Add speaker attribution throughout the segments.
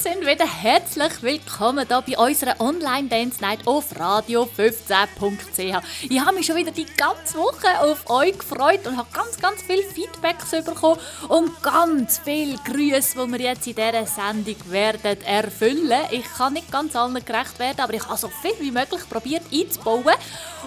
Speaker 1: sind wieder herzlich willkommen hier bei unserer Online Dance Night auf radio15.ch. Ich habe mich schon wieder die ganze Woche auf euch gefreut und habe ganz, ganz viel Feedbacks bekommen und ganz viele Grüße, die wir jetzt in dieser Sendung werden erfüllen. Ich kann nicht ganz allen gerecht werden, aber ich habe so viel wie möglich probiert einzubauen.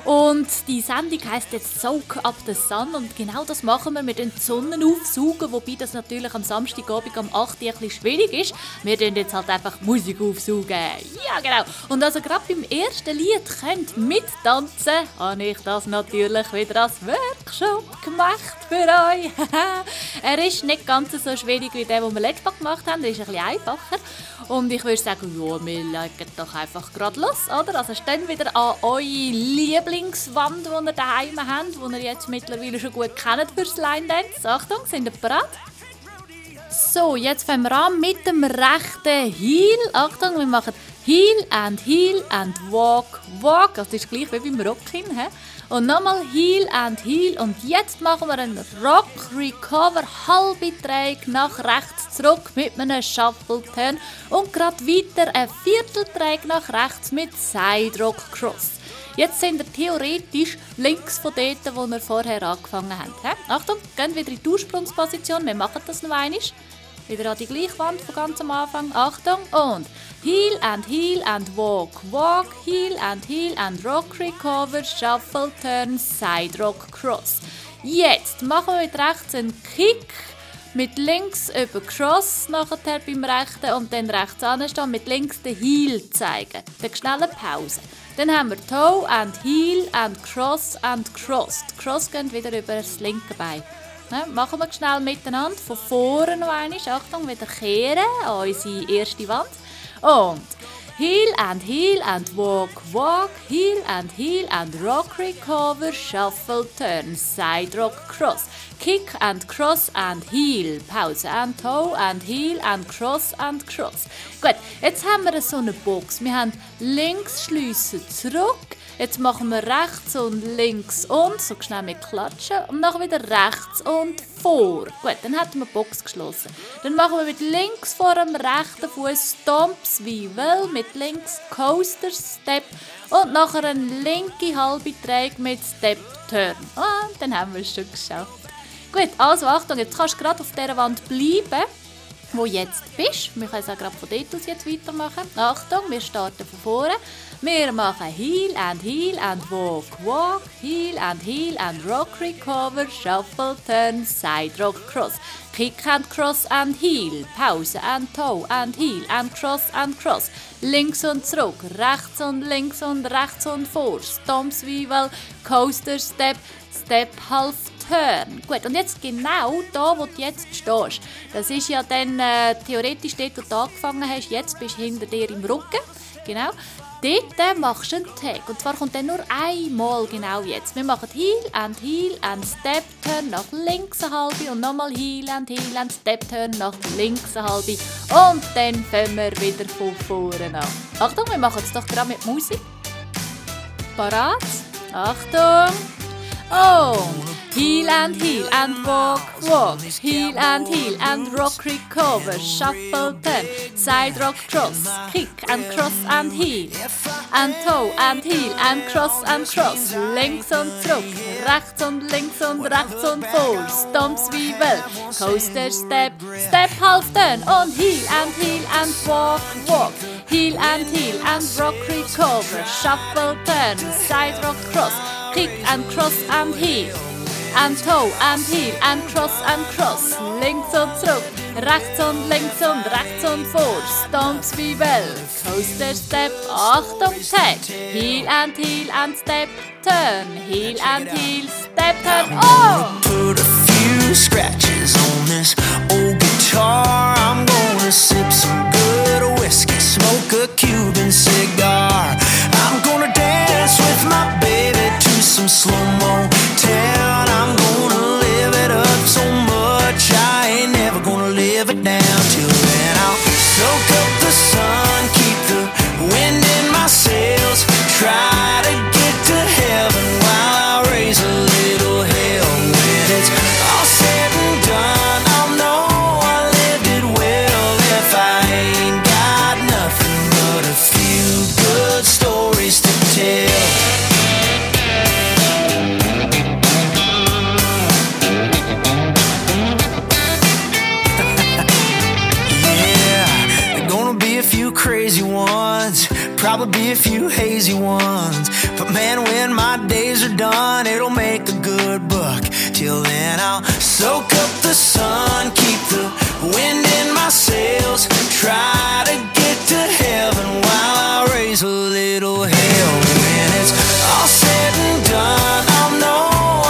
Speaker 1: Und die Sendung heißt jetzt Soak Up the Sun und genau das machen wir mit den Sonnen aufsaugen, wobei das natürlich am Samstagabend am 8. Uhr ein bisschen schwierig ist. Wir jetzt halt einfach Musik aufsaugen. Ja, genau. Und also gerade beim ersten Lied könnt mittanzen, habe ich das natürlich wieder als Workshop gemacht für euch. er ist nicht ganz so schwierig wie der, den wir letztes Mal gemacht haben. Er ist ein bisschen einfacher. Und ich würde sagen, ja, wir legen doch einfach gerade los, oder? Also stehen wieder an eure Lieblingswand, die ihr daheim habt, die ihr jetzt mittlerweile schon gut kennt fürs Line Dance. Achtung, sind ihr bereit? So, jetzt fangen wir an mit dem rechten Heel. Achtung, wir machen Heel and Heel and Walk, Walk. Das ist gleich wie beim Rocking. He? Und nochmal Heel and Heel. Und jetzt machen wir einen Rock Recover, halbe Dreieck nach rechts zurück mit einem Shuffle Turn. Und gerade weiter ein Vierteldreieck nach rechts mit Side Rock Cross. Jetzt sind wir theoretisch links von dort, wo wir vorher angefangen haben. Achtung, gehen wieder in die Ursprungsposition. Wir machen das noch einmal. Wieder an die gleiche Wand von ganz am Anfang. Achtung und Heel and Heel and Walk, Walk, Heel and Heel and Rock Recover, Shuffle, Turn, Side Rock, Cross. Jetzt machen wir mit rechts einen Kick, mit links über Cross nachher beim rechten und dann rechts anstehen, mit links den Heel zeigen. Dann schnelle Pause. Dann haben wir Toe and Heel and Cross and Cross. Die Cross geht wieder über das linke Bein. Ne, machen wir schnell miteinander. Von vorne noch einmal. Achtung, wieder kehren an unsere erste Wand. Und heel and heel and walk, walk, heel and heel and rock, recover, shuffle, turn, side rock, cross. Kick and cross and heel. Pause and toe and heel and cross and cross. Gut, jetzt haben wir so eine Box. Wir haben links schliessen zurück. Jetzt machen wir rechts und links und, so schnell mit Klatschen. Und dann wieder rechts und vor. Gut, dann hat wir die Box geschlossen. Dann machen wir mit links vor dem rechten Fuß Stomps wie will, mit links Coaster Step und nachher ein linke halbe Dreieck mit Step Turn. Und dann haben wir es schon geschafft. Gut, also Achtung, jetzt kannst du gerade auf dieser Wand bleiben wo jetzt bist. Wir können es auch gerade von dort aus jetzt weitermachen. Achtung, wir starten von vorne. Wir machen Heel and Heel and Walk, Walk, Heel and Heel and Rock, Recover, Shuffle, Turn, Side Rock, Cross. Kick and Cross and Heel, Pause and Toe and Heel and Cross and Cross. Links und zurück, rechts und links und rechts und vor. Stomps well, Coaster Step, Step Half Turn. Gut, und jetzt genau da, wo du jetzt stehst. Das ist ja dann äh, theoretisch dort, wo du angefangen hast. Jetzt bist du hinter dir im Rücken. Genau. Dort machst du einen Tag. Und zwar kommt dann nur einmal genau jetzt. Wir machen Heel and Heel and Step Turn nach links eine halbe und nochmal Heel and Heel and Step Turn nach links eine halbe. Und dann fangen wir wieder von vorne an. Achtung, wir machen es doch gerade mit Musik. Parat? Achtung! Und heel and heel and walk, walk, heel and heel and rock, recover, shuffle, turn, side rock, cross, kick and cross and heel, and toe and heel and cross and cross, links und zurück, rechts und links und rechts und vor, stomps wie will, coaster step, step half turn. Und heel and heel and walk, walk, heel and heel and rock, recover, shuffle, turn, side rock, cross, kick and cross and heel. And toe and heel and cross and cross. Links und zurück, rechts und links und rechts und vor. Stomps wie well. Coaster step, Achtung, tag. Heel and heel and step, turn. Heel and heel, step, turn. Oh!
Speaker 2: Put a few scratches on this old guitar. I'm gonna sip some good whiskey, smoke a Cuban cigar. Done,
Speaker 3: it'll make a good buck. Till then, I'll soak up the sun, keep the wind in my sails, try to get to heaven while I raise a little hell. When it's all said and done, I'll know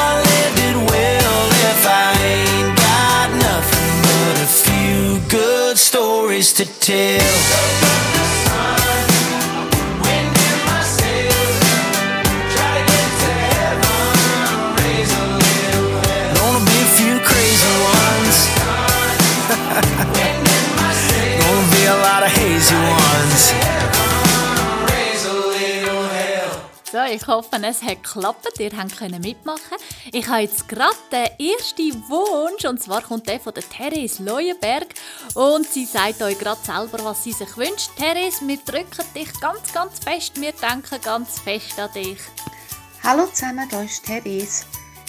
Speaker 3: I lived it well if I ain't got nothing but a few good stories to tell.
Speaker 1: So, ich hoffe, es hat geklappt. Ihr können mitmachen. Ich habe jetzt gerade den ersten Wunsch, und zwar kommt der von der Therese Leuenberg. Und sie sagt euch gerade selber, was sie sich wünscht. Therese, wir drücken dich ganz, ganz fest. Wir denken ganz fest an dich.
Speaker 4: Hallo zusammen, hier ist Therese.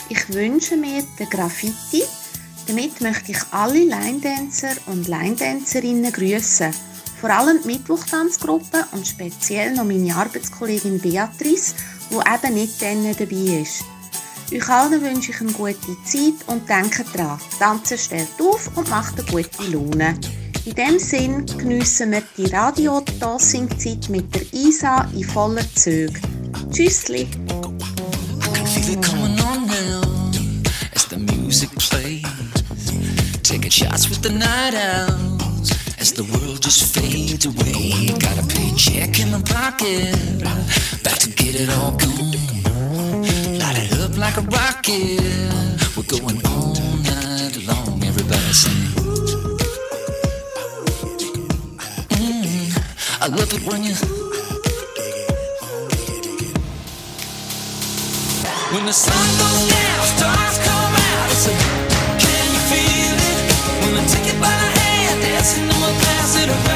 Speaker 4: Ich wünsche mir den Graffiti. Damit möchte ich alle Line-Dancer und Line-Dancerinnen grüßen. Vor allem die Mittwochtanzgruppe und speziell noch meine Arbeitskollegin Beatrice, die eben nicht dann dabei ist. Euch allen wünsche ich eine gute Zeit und denkt dran, Tanzen stellt auf und macht eine gute Laune. In dem Sinn geniessen wir die Radio-Tossing-Zeit mit der Isa in voller Züge. Tschüssli!
Speaker 5: shots with the night owls as the world just fades away. Got a paycheck in my pocket, about to get it all gone. Light it up like a rocket. We're going all night long. Everybody sing. Mm, I love it when you. When the sun goes down, stars come pass it around,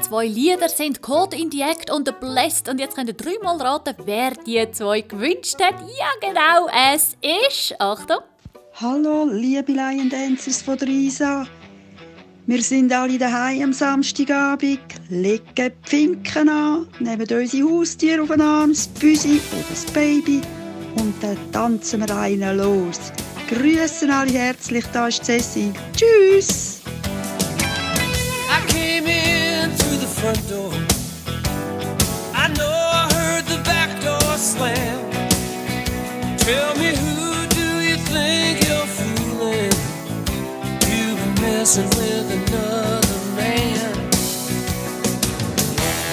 Speaker 1: zwei Lieder sind Code in the Act und Blessed. Und jetzt könnt ihr dreimal raten, wer die zwei gewünscht hat. Ja, genau, es ist. Achtung.
Speaker 6: Hallo, liebe Lion Dancers von der Isa. Wir sind alle daheim am Samstagabend, legen die Finken an, nehmen unsere Haustiere auf den Arm, das Büsi oder das Baby und dann tanzen wir einen los. Grüßen alle herzlich, da ist Cecil. Tschüss!
Speaker 7: I came in through the front door. I know I heard the back door slam. Tell me who do you think you're fooling? You've been messing with another man.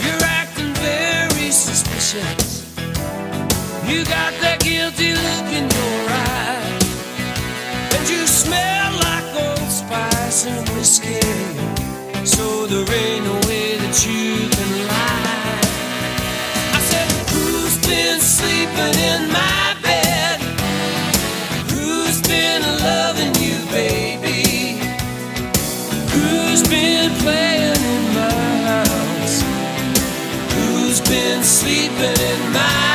Speaker 7: You're acting very suspicious. You got that guilty look in your eye. And you smell like old spice and whiskey. There ain't no way that you can lie. I said, Who's been sleeping in my bed? Who's been loving you, baby? Who's been playing in my house? Who's been sleeping in my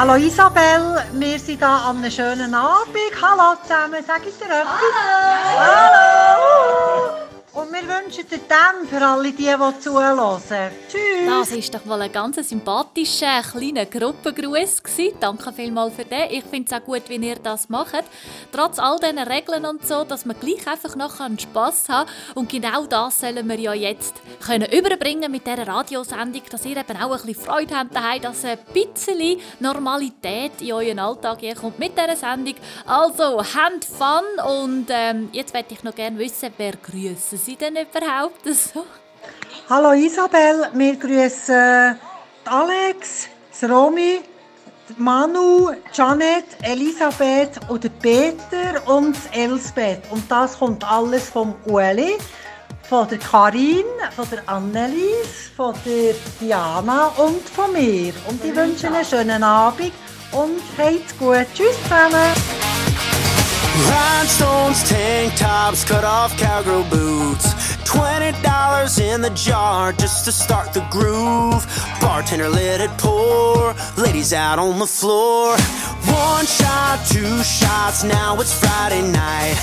Speaker 8: Hallo Isabel, wir sind hier an einem schönen Abend. Hallo zusammen, sag ich dir etwas? Hallo! Wünschen dir dem für alle die, die zuhören. Tschüss!
Speaker 1: Das ist doch mal ein ganz sympathischer kleiner Gruppengruß. Danke vielmals für den. Ich finde es auch gut, wie ihr das macht. Trotz all diesen Regeln und so, dass man gleich einfach noch Spass haben kann. Und genau das sollen wir ja jetzt können überbringen mit dieser Radiosendung, dass ihr eben auch ein bisschen Freude habt daheim, dass ein bisschen Normalität in euren Alltag kommt mit dieser Sendung. Also, habt Fun und ähm, jetzt möchte ich noch gerne wissen, wer grüßen Sie denn überhaupt so?
Speaker 8: Hallo Isabel, wir grüßen Alex, Romy, Manu, Janet, Elisabeth den Peter und Elsbeth. Und das kommt alles vom Ueli, von der Karin, von der Annelies, von der Diana und von mir. Und ich wünsche einen schönen Abend und habt's gut. Tschüss zusammen!
Speaker 3: Rhinestones, tank tops, cut off cowgirl boots. Twenty dollars in the jar just to start the groove. Bartender let it pour, ladies out on the floor. One shot, two shots, now it's Friday night.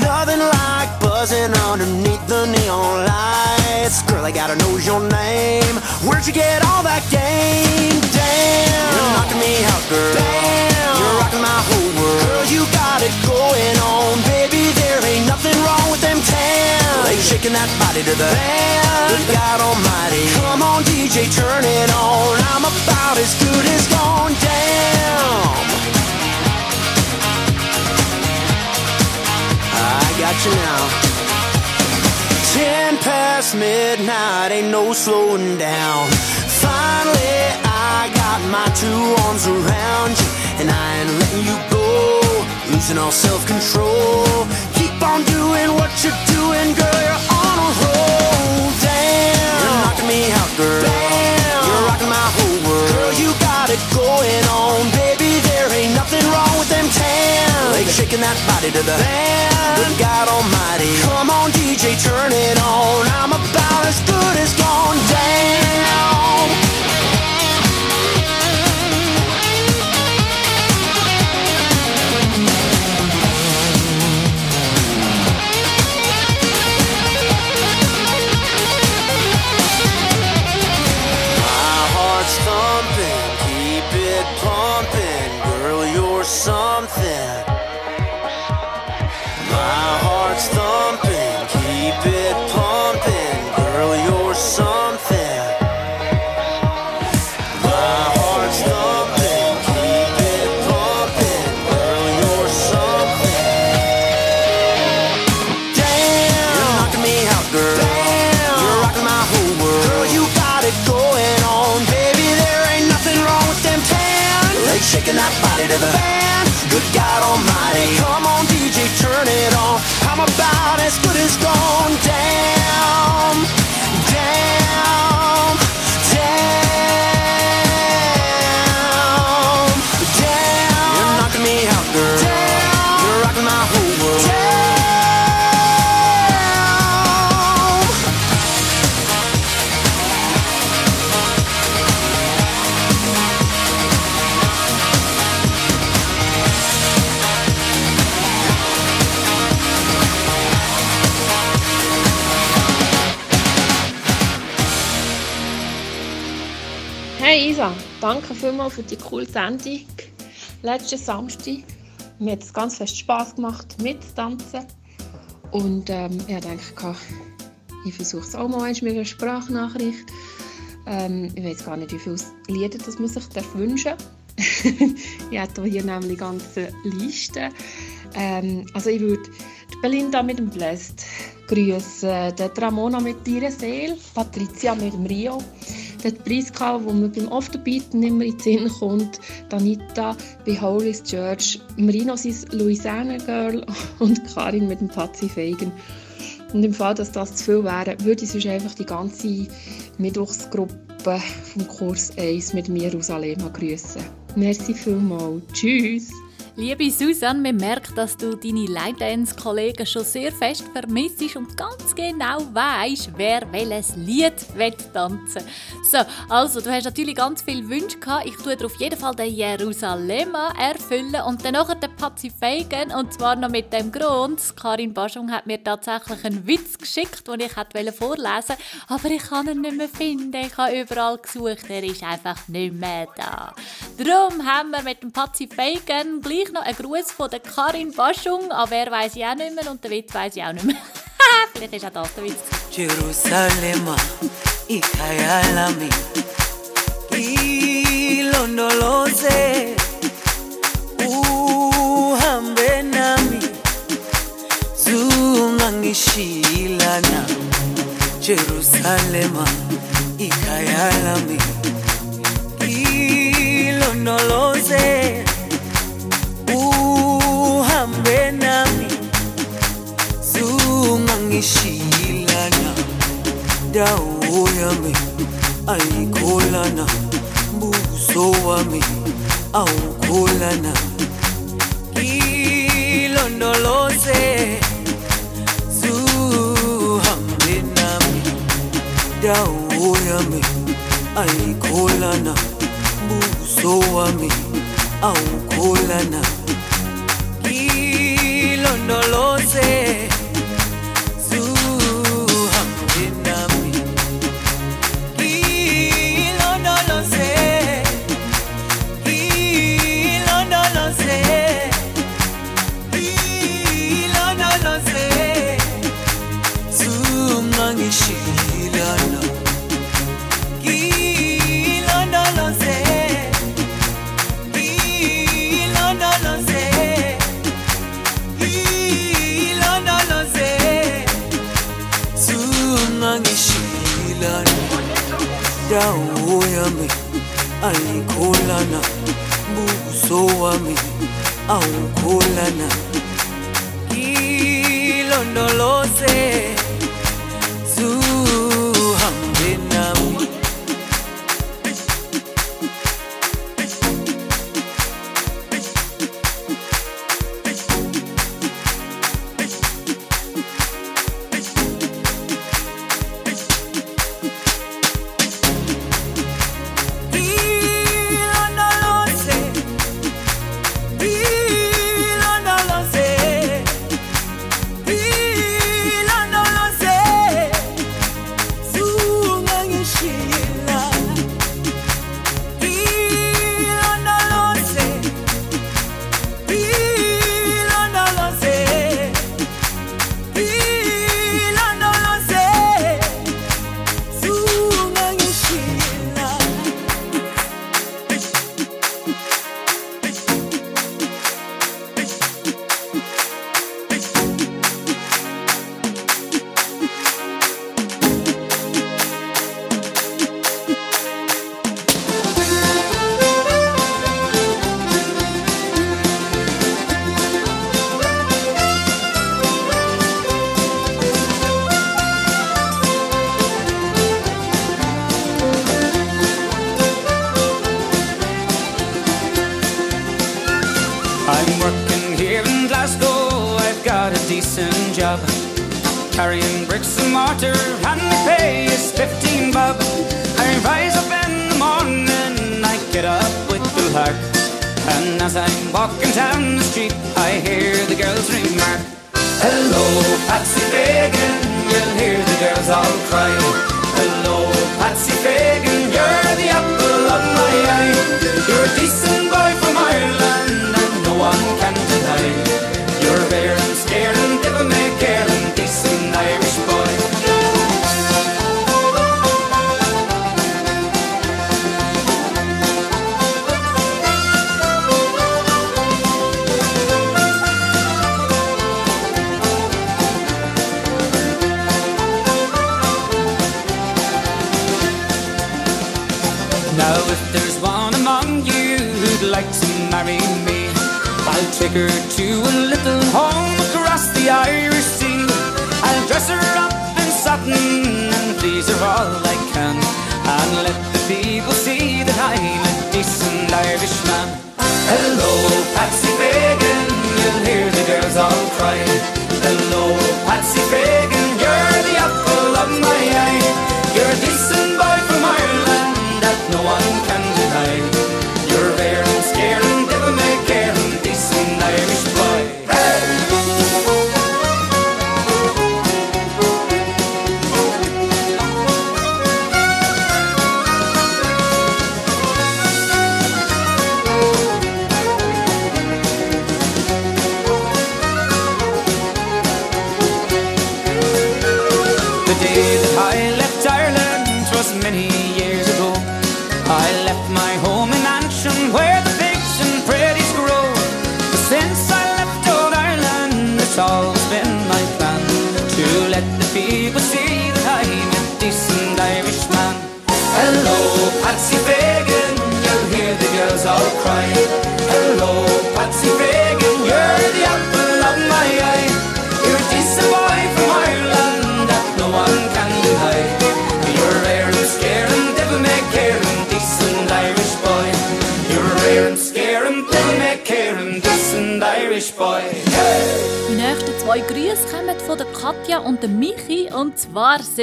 Speaker 3: Nothing like buzzing underneath the neon lights. Girl, I gotta know your name. Where'd you get all that game? Damn, you're knocking me out, girl. Damn, you're rocking my whole world. Girl, Girl, you got it going on, shaking that body to the band. God Almighty, come on, DJ, turn it on. I'm about as good as gone down. I got you now. Ten past midnight, ain't no slowing down. Finally, I got my two arms around you, and I ain't letting you go. Losing all self control. Keep on doing what you're doing, girl. You're on a roll. Damn, you're knocking me out, girl. Damn, you're rocking my whole world. Girl, you got it going on, baby. There ain't nothing wrong with them tan. Shaking that body to the band. Good God Almighty, come on, DJ, turn it on. I'm about as good as gone down.
Speaker 9: Danke vielmals für die coole Sendung letzten Samstag. Mir hat es ganz fest Spass gemacht, mitzutanzen. Und ähm, ich dachte, ich versuche es auch mal einmal mit einer Sprachnachricht. Ähm, ich weiß gar nicht, wie viele Lieder das man sich wünschen Ich habe hier nämlich ganze Liste. Ähm, also ich würde Belinda mit dem Blessed grüßen, Ramona mit ihrer Seele, Patricia mit dem Rio, die Priska, wo mir beim Afterbeaten immer in den Sinn kommt, die Anita bei Holy's Church, Marino sein Louisiana Girl und Karin mit dem Patsy Fagan. Und im Fall, dass das zu viel wäre, würde ich sonst einfach die ganze Mittwochsgruppe vom Kurs 1 mit mir Jerusalem grüßen. Merci vielmals. Tschüss.
Speaker 1: Liebe Susanne, man merkt, dass du deine Line-Dance-Kollegen schon sehr fest vermisst und ganz genau weißt, wer welches Lied will tanzen So, also, du hast natürlich ganz viele Wünsche gehabt. Ich tue dir auf jeden Fall den Jerusalem erfüllen und dann nachher den Pazifiken und zwar noch mit dem Grund, Karin Baschung hat mir tatsächlich einen Witz geschickt, den ich hätte vorlesen aber ich kann ihn nicht mehr finden. Ich habe überall gesucht, er ist einfach nicht mehr da. Darum haben wir mit dem Pazifiken gleich noch einen Gruß von der Karin Baschung, aber er weiß ich auch nicht mehr und der Witz weiß ich auch nicht mehr. Vielleicht ist auch das der Witz.
Speaker 10: Jerusalema, ikhaya lami, ilondoloze, uhambe nami, zungangishilana. Jerusalema, ikhaya lami, ilondoloze, uhambe nami, zungangishilana. Dawo yami ayikholana, buso wami awukholana. Ilondoloze, zuhambe nami. Dawo yami ayikholana, buso wami awukholana. no lo
Speaker 11: sé. shawo yami ayikholana buso wami awukholana
Speaker 12: ngilondoloze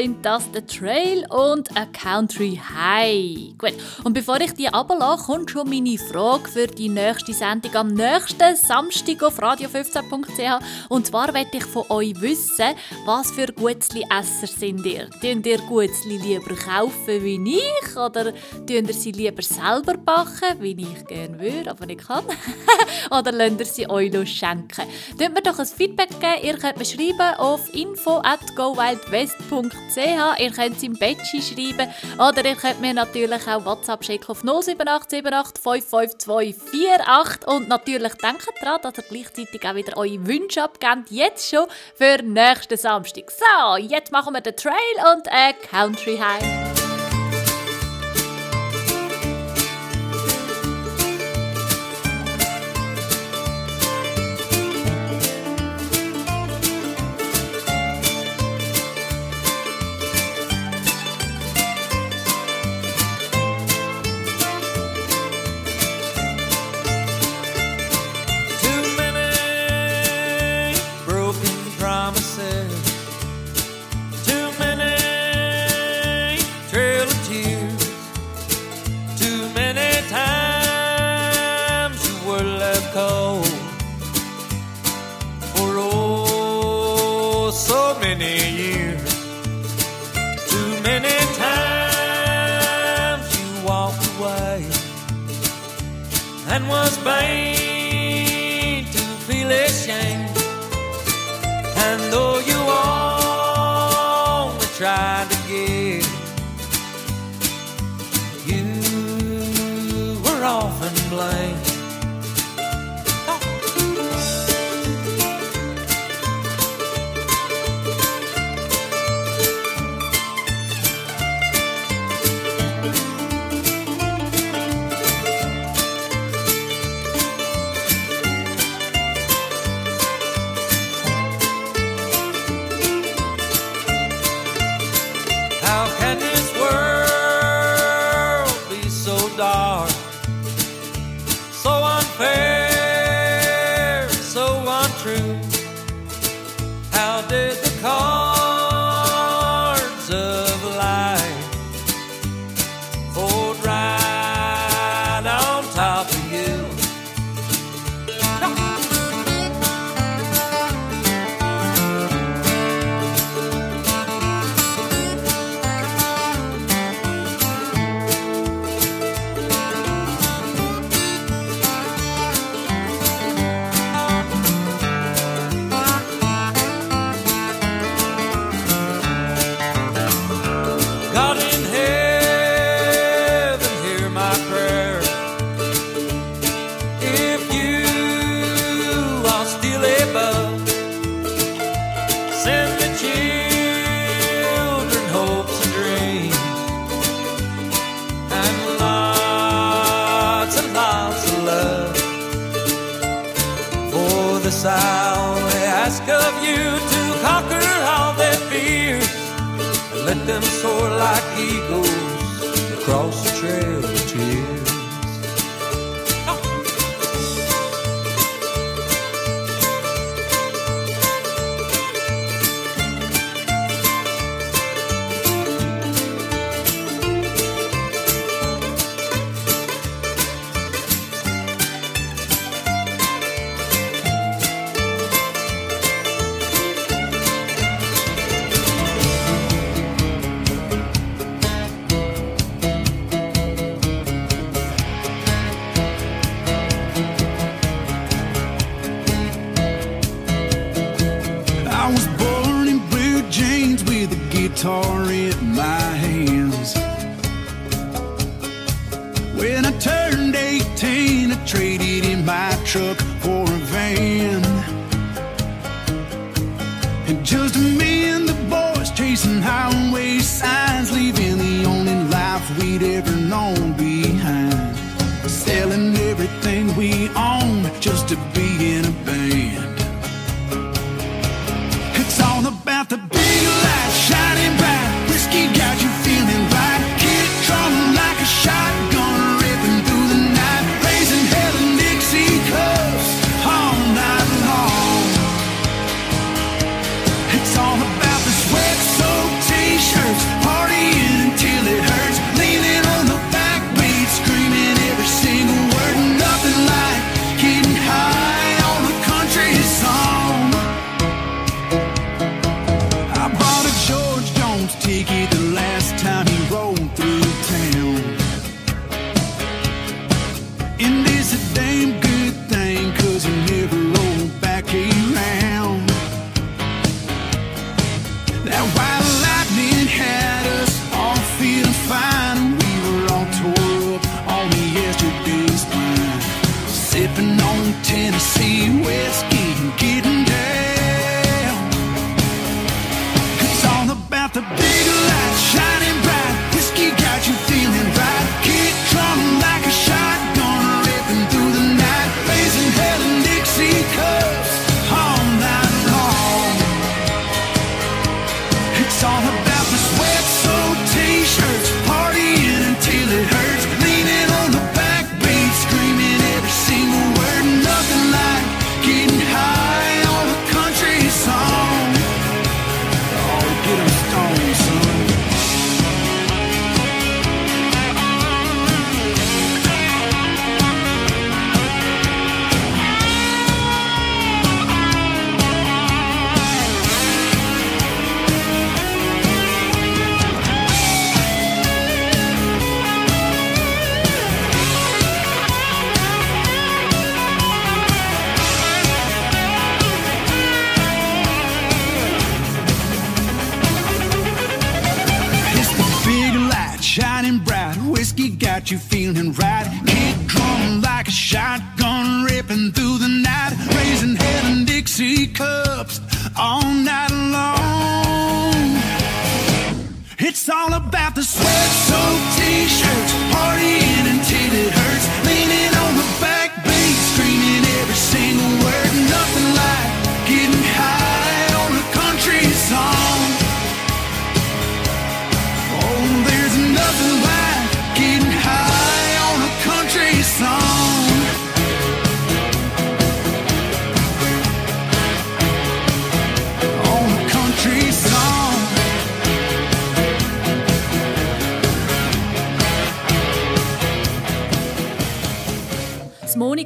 Speaker 12: sind das der Trail und a Country High. Gut, und bevor ich die ablasse, kommt schon meine Frage für die nächste Sendung am nächsten Samstag auf radio15.ch. Und zwar möchte ich von euch wissen, was für Gutzli-Esser sind ihr? Tun ihr Gutzli lieber kaufen wie ich? Oder tun ihr sie lieber selber backen, wie ich gerne würde, aber nicht kann? oder lasst ihr sie euch schenken? Tut mir doch ein Feedback geben. Ihr könnt mir schreiben
Speaker 7: auf info.gowildwest.ch. Ihr könnt es im Badge schreiben. Oder ihr könnt mir natürlich auch WhatsApp schicken Blick auf 07878552248 und natürlich denkt daran, dass ihr gleichzeitig auch wieder eure Wünsche abgebt, jetzt schon für nächsten Samstag. So, jetzt machen wir den Trail und ein Country High.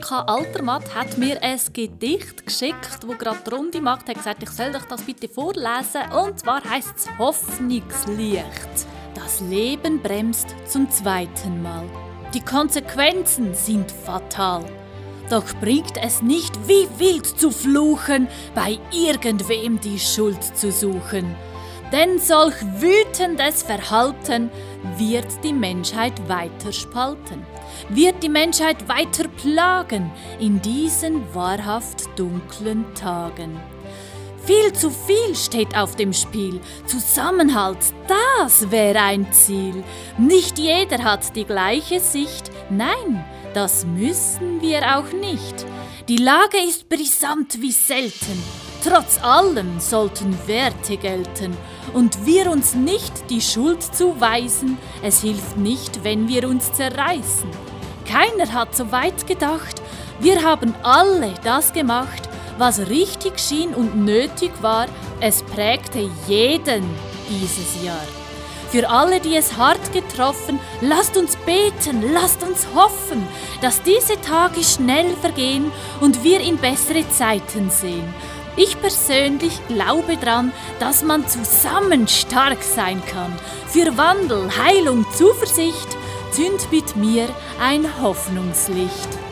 Speaker 1: Monika Altermatt hat mir ein Gedicht geschickt, wo gerade die Runde macht. hat gesagt, ich soll euch das bitte vorlesen. Und zwar heißt es Hoffnungslicht. Das Leben bremst zum zweiten Mal. Die Konsequenzen sind fatal. Doch bringt es nicht wie wild zu fluchen, bei irgendwem die Schuld zu suchen. Denn solch wütendes Verhalten wird die Menschheit weiter spalten, wird die Menschheit weiter plagen in diesen wahrhaft dunklen Tagen. Viel zu viel steht auf dem Spiel. Zusammenhalt, das wäre ein Ziel. Nicht jeder hat die gleiche Sicht. Nein, das müssen wir auch nicht. Die Lage ist brisant wie selten. Trotz allem sollten Werte gelten und wir uns nicht die Schuld zuweisen. Es hilft nicht, wenn wir uns zerreißen. Keiner hat so weit gedacht. Wir haben alle das gemacht, was richtig schien und nötig war. Es prägte jeden dieses Jahr. Für alle, die es hart getroffen, lasst uns beten, lasst uns hoffen, dass diese Tage schnell vergehen und wir in bessere Zeiten sehen. Ich persönlich glaube daran, dass man zusammen stark sein kann. Für Wandel, Heilung, Zuversicht zünd mit mir ein Hoffnungslicht.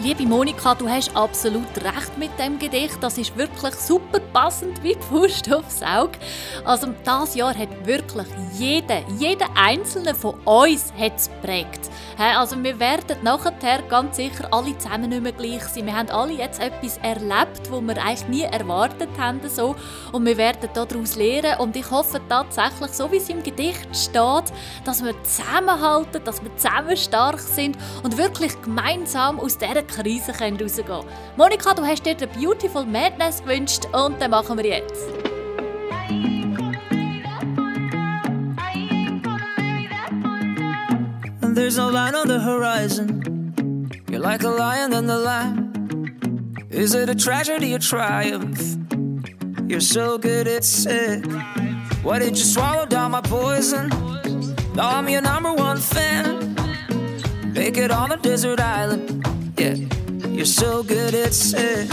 Speaker 1: Liebe Monika, du hast absolut recht mit dem Gedicht. Das ist wirklich super passend wie Wurst aufs Auge. Also das Jahr hat wirklich jeder, jeder einzelne von uns hat's geprägt. Also wir werden nachher ganz sicher alle zusammen nicht mehr gleich sein. Wir haben alle jetzt etwas erlebt, wo wir eigentlich nie erwartet haben. So. Und wir werden daraus lernen. Und ich hoffe tatsächlich, so wie es im Gedicht steht, dass wir zusammenhalten, dass wir zusammen stark sind und wirklich gemeinsam aus dieser Krise rausgehen können. Monika, du hast dir den Beautiful Madness gewünscht und den machen wir jetzt.
Speaker 13: There's no line on the horizon. You're like a lion in the lamb. Is it a tragedy or triumph? You're so good, it's sick. Why did you swallow down my poison? Now I'm your number one fan. Make it on a desert island. Yeah, you're so good, at sick.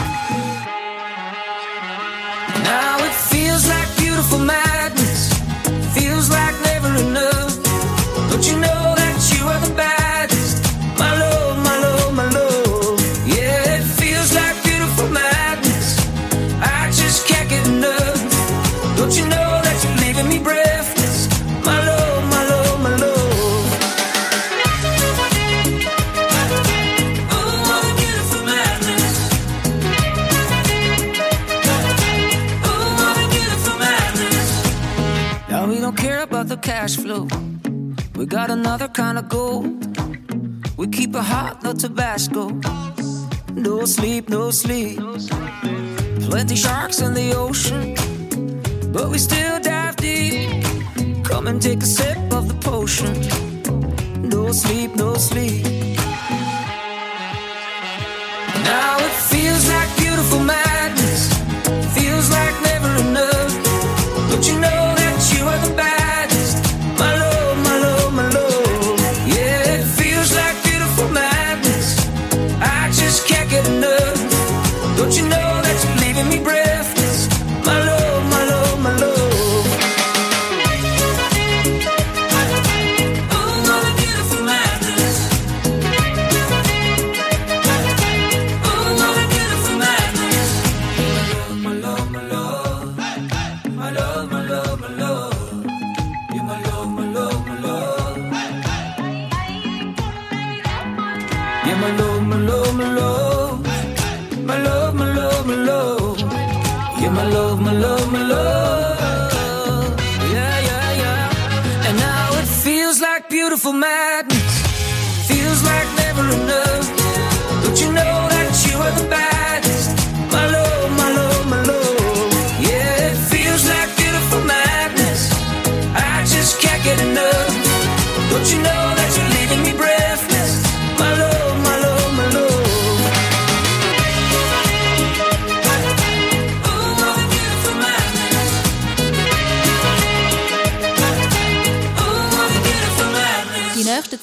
Speaker 13: Now it feels like beautiful madness. Feels like never enough. Don't you know that you are the baddest? Cash flow. We got another kind of gold. We keep it hot, no Tabasco. No sleep, no sleep. Plenty sharks in the ocean, but we still dive deep. Come and take a sip of the potion. No sleep, no sleep. Now it feels like beautiful madness. Feels like never enough. Feels like beautiful madness.
Speaker 10: Feels like never enough. Don't you know that you are the baddest?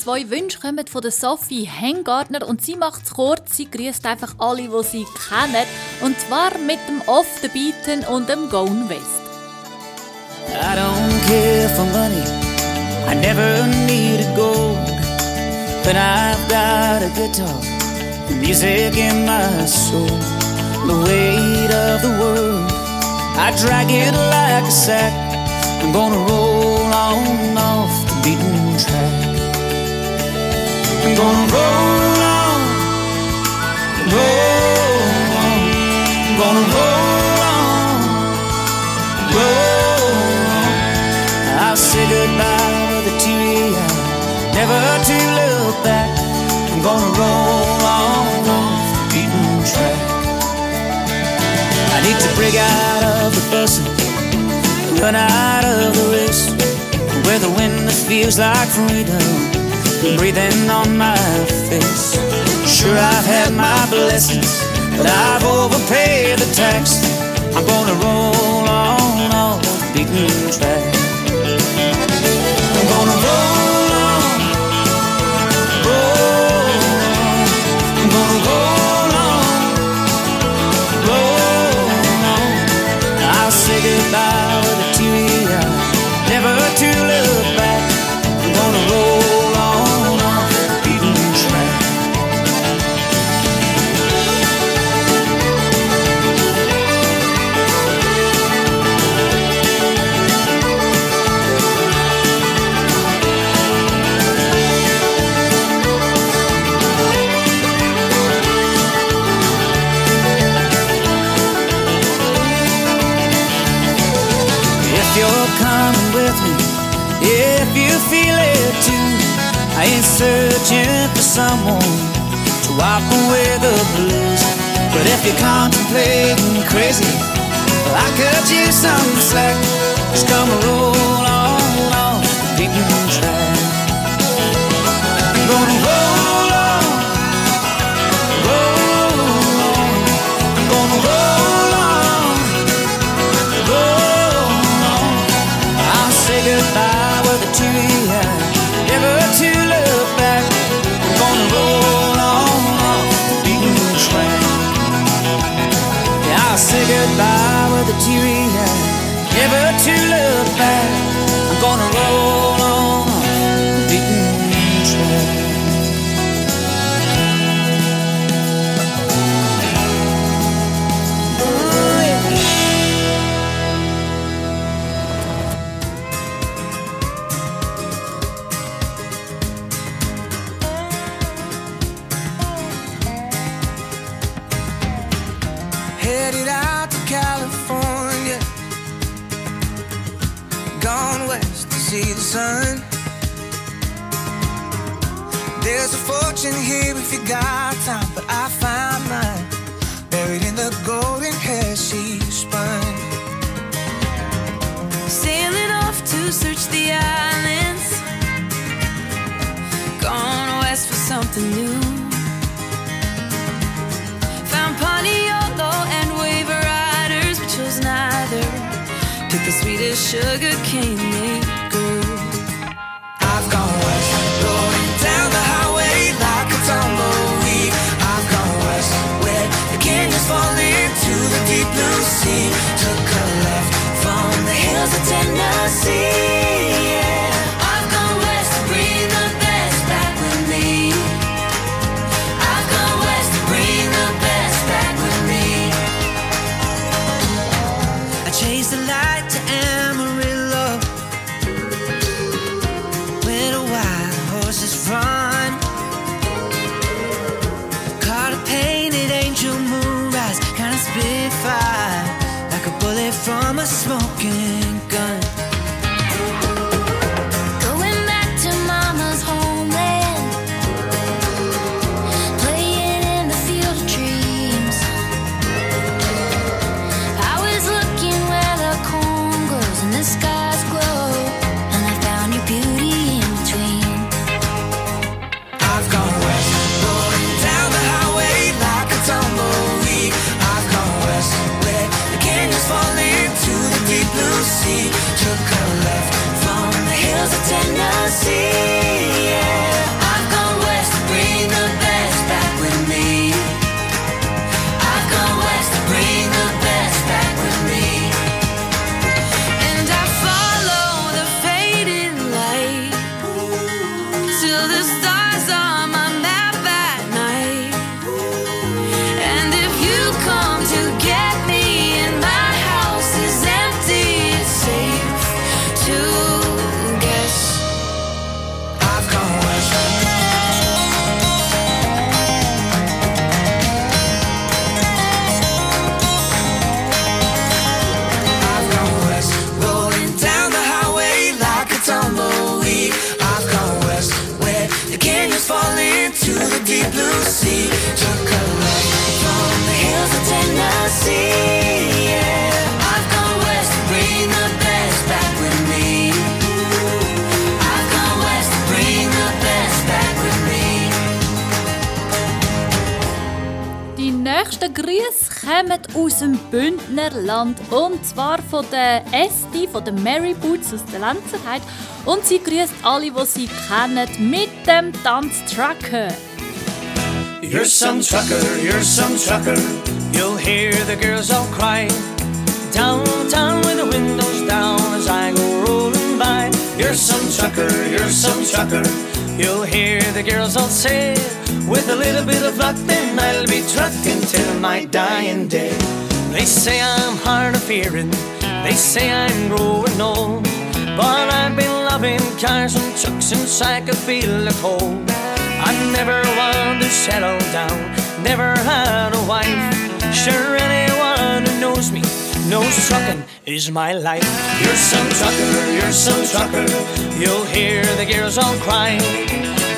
Speaker 1: Zwei Wünsche kommen von der Sophie Hengardner und sie macht es kurz. Sie grüßt einfach alle, die sie kennen. Und zwar mit dem Off the Beaten und dem Gone West.
Speaker 12: I don't care for money. I never needed gold. But I've got a guitar, music in my soul. The weight of the world, I drag it like a sack. I'm gonna roll on run out of the race, where the wind feels like freedom breathing on my face. Sure, I've had my blessings, but I've overpaid the tax. I'm gonna roll on off the beaten track. Searching for someone to wipe away the blues. But if you're contemplating crazy, I cut you some slack. Just come roll on off the beaten track. I'm gonna teary eye, never to look back. I'm gonna roll
Speaker 14: if you got time, but I found mine buried in the golden hair she spun.
Speaker 15: Sailing off to search the islands. Gone west for something new. Found Pontiolo and wave riders, but chose neither. Took the sweetest sugar cane
Speaker 1: kommen aus dem Bündnerland und zwar von der Esti, von der Mary Boots aus der Lenzerheit und sie grüßt alle, die sie kennen, mit dem Tanz Trucker.
Speaker 10: You're some trucker, you're some trucker. You'll hear the girls all cry. Downtown with the windows down as I go rolling by. You're some trucker, you're some trucker. You'll hear the girls all say, with a little bit of luck, then I'll be trucking till my dying day. They say I'm hard of hearing, they say I'm growing old. But I've been loving cars and trucks since I could feel the cold. I never wanted to settle down, never had a wife. Sure, anyone who knows me knows trucking is my life. You're some trucker, you're some trucker. You'll hear the girls all cry.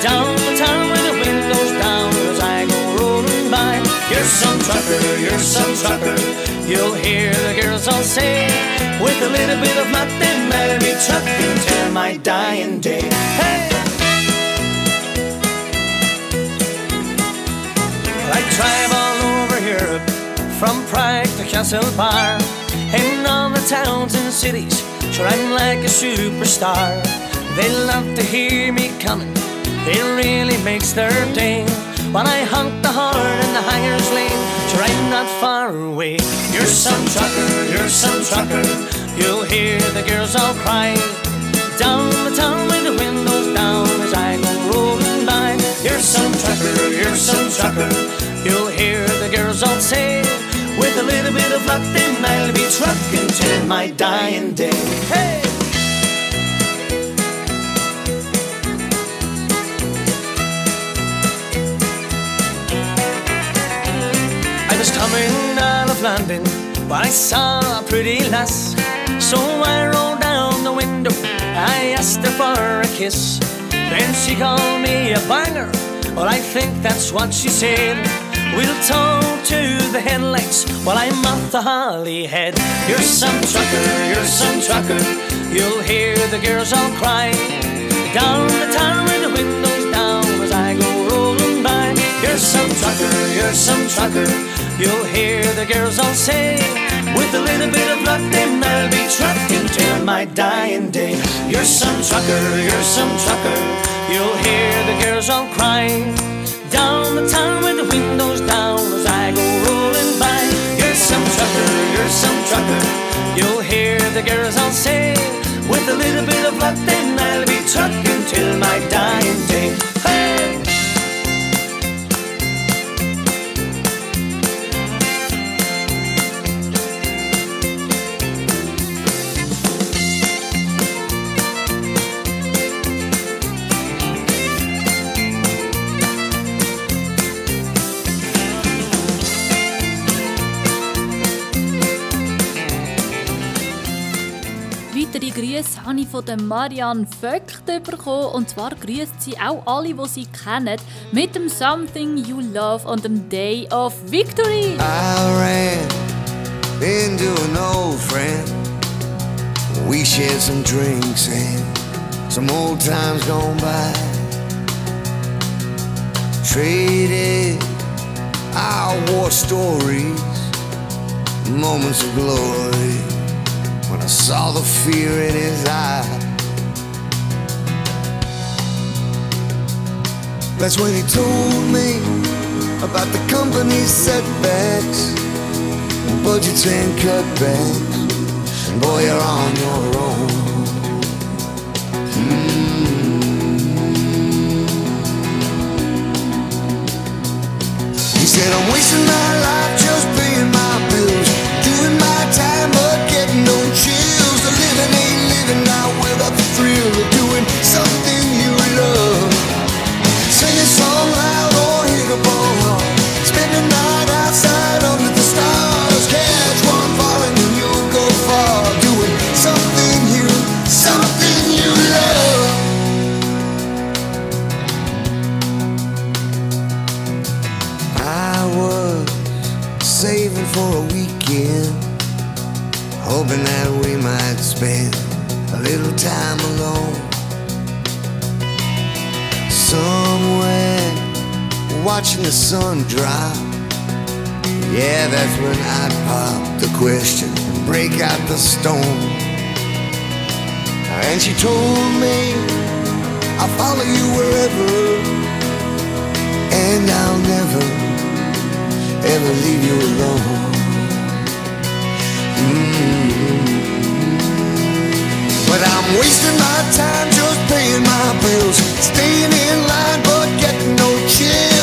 Speaker 10: Down the town with the windows down as I go rolling by. You're some trucker, you're some trucker. You'll hear the girls all say, with a little bit of then I'll be trucking till my dying day. Hey! I Europe, from Prague to Castlebar, and all the towns and cities. I'm like a superstar. They love to hear me coming. It really makes their day. When I honk the horn in the hangers lane, I'm not far away. You're some trucker, you're some trucker. You'll hear the girls all cry. Down the town with the windows down as I go rolling by. You're some trucker, you're some trucker. You'll hear the girls all say, with a little bit of luck, then I'll be trucking till my dying day. Hey! I was coming out of London, but I saw a pretty lass. So I rolled down the window, I asked her for a kiss. Then she called me a banger, well, I think that's what she said. We'll talk to the headlights while I'm off the Holyhead. You're some trucker, you're some trucker. You'll hear the girls all cry. Down the town with the windows down as I go rolling by. You're some trucker, you're some trucker. You'll hear the girls all say, with a little bit of luck, then I'll be trucking till my dying day. You're some trucker, you're some trucker. You'll hear the girls all cry. Down the town with the windows down as I go rolling by. You're some trucker, you're some trucker. You'll hear the girls all say, with a little bit of luck, then I'll be trucking till my dying day.
Speaker 1: Von Marianne Vögt bekommen. Und zwar grüßt sie auch alle, die sie kennen, mit dem Something You Love on the Day of Victory.
Speaker 16: I ran into an old friend. We shared some drinks and some old times gone by. Traded our war stories, moments of glory. When I saw the fear in his eye. That's when he told me about the company's setbacks, budgets and cutbacks. And boy, you're on your own. Mm. He said, I'm wasting my life just paying for a weekend, hoping that we might spend a little time alone somewhere watching the sun drop Yeah, that's when I pop the question, and break out the stone. And she told me I'll follow you wherever, and I'll never, ever leave you alone. Mm. But I'm wasting my time just paying my bills, staying in line but getting no chills.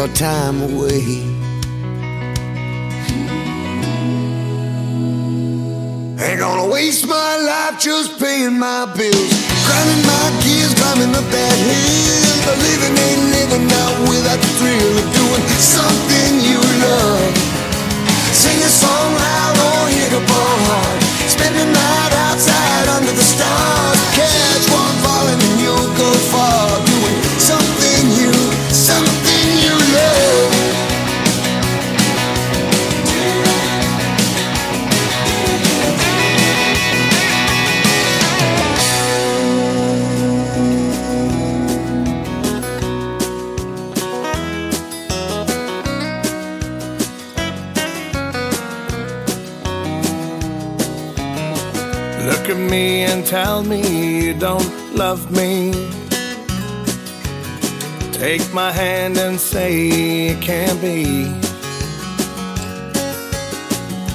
Speaker 16: Our time away. Ain't gonna waste my life just paying my bills, grinding my gears, climbing up that hill. Living ain't living out without the thrill of doing something you love.
Speaker 17: Me and tell me you don't love me. Take my hand and say it can't be.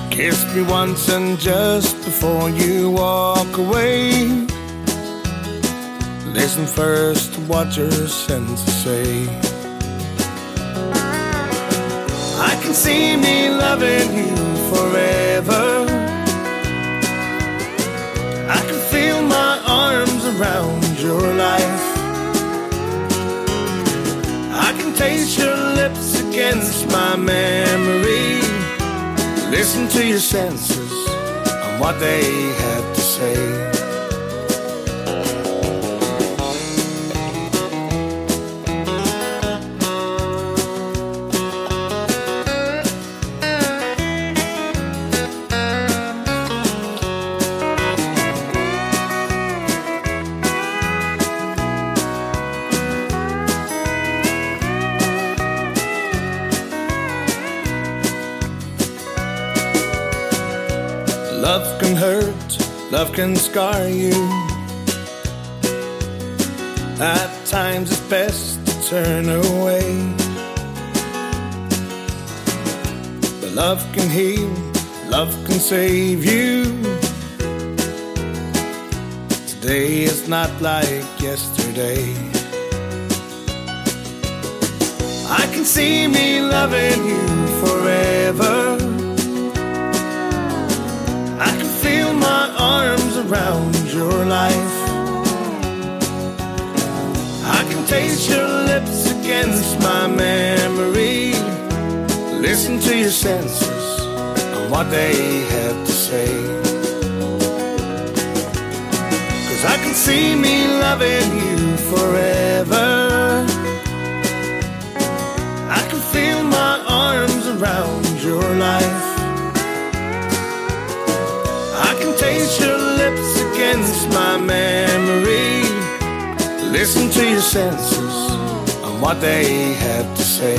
Speaker 17: Kiss me once and just before you walk away. Listen first to what your senses say. I can see me loving you forever. Feel my arms around your life. I can taste your lips against my memory. Listen to your senses and what they have to say. Can scar you. At times it's best to turn away. But love can heal, love can save you. Today is not like yesterday. I can see me loving you forever. Around your life. I can taste your lips against my memory. Listen to your senses and what they have to say. Cause I can see me loving you forever. I can feel my arms around your life. My memory. Listen to your senses and what they have to say.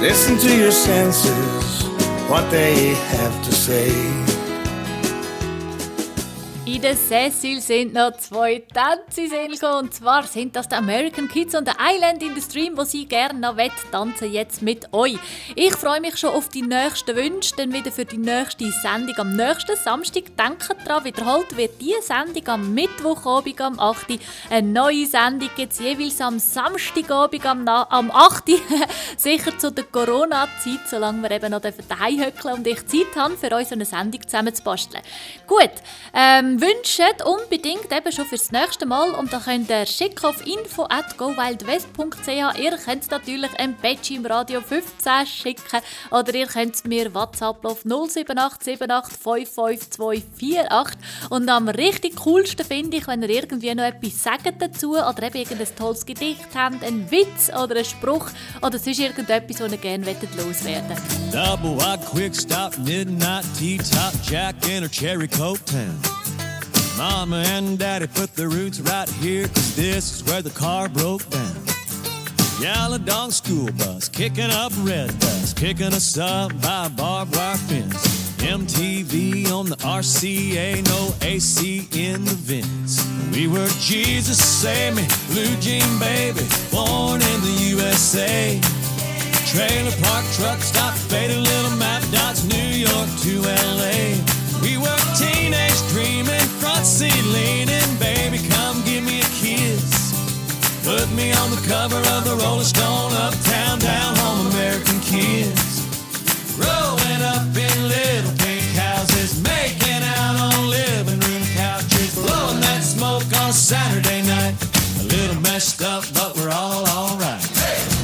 Speaker 17: Listen to your senses, what they have to say.
Speaker 1: Der Sessil sind noch zwei gekommen. Und zwar sind das die American Kids und der Island in the Stream, wo sie gerne noch tanzen jetzt mit euch. Ich freue mich schon auf die nächsten Wünsche, dann wieder für die nächste Sendung am nächsten Samstag. Denkt dran, wiederholt wird die Sendung am Mittwochabend am 8. Uhr. Eine neue Sendung gibt es jeweils am Samstagabend am, am 8. Uhr. Sicher zu der Corona-Zeit, solange wir eben noch daheim und ich Zeit habe, für euch eine Sendung zusammen zu basteln. Gut, ähm, wünscht unbedingt eben schon fürs nächste Mal und dann könnt ihr schicken auf info at gowildwest.ch. Ihr könnt natürlich ein Badge im Radio 15 schicken oder ihr könnt mir WhatsApp auf 07878552248 und am richtig coolsten finde ich, wenn ihr irgendwie noch etwas sagt dazu oder eben irgendein tolles Gedicht habt, einen Witz oder einen Spruch oder sonst irgendetwas, was ihr gerne loswerden wollt.
Speaker 7: Double wide quick stop, midnight tea top, Jack in a cherry coke town. Mama and daddy put their roots right here, cause this is where the car broke down. Yellow dog school bus, kicking up red dust, picking us up by barbed wire fence. MTV on the RCA, no AC in the vents. We were Jesus, save me, blue jean baby, born in the USA. Trailer park truck stop, faded little map dots, New York to LA. We were teenage front seat leaning, baby, come give me a kiss. Put me on the cover of the Rolling Stone, uptown, down home, American kids. Growing up in little pink houses, making out on living room couches, blowing that smoke on Saturday night. A little messed up, but we're all alright.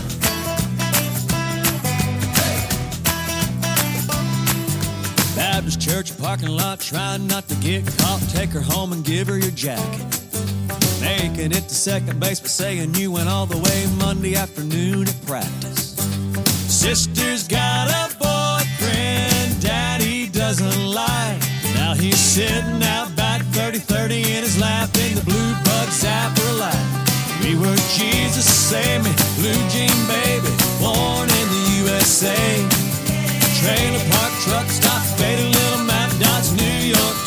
Speaker 7: Baptist church parking lot, trying not to get caught. Take her home and give her your jacket. Making it to second base, but saying you went all the way Monday afternoon at practice. Sister's got a boyfriend, daddy doesn't like. Now he's sitting out back 30 30 in his lap in the blue bug zapper light. We were Jesus, save me, blue jean baby, born in the USA. Trailer park truck stop, faded little map dots, New York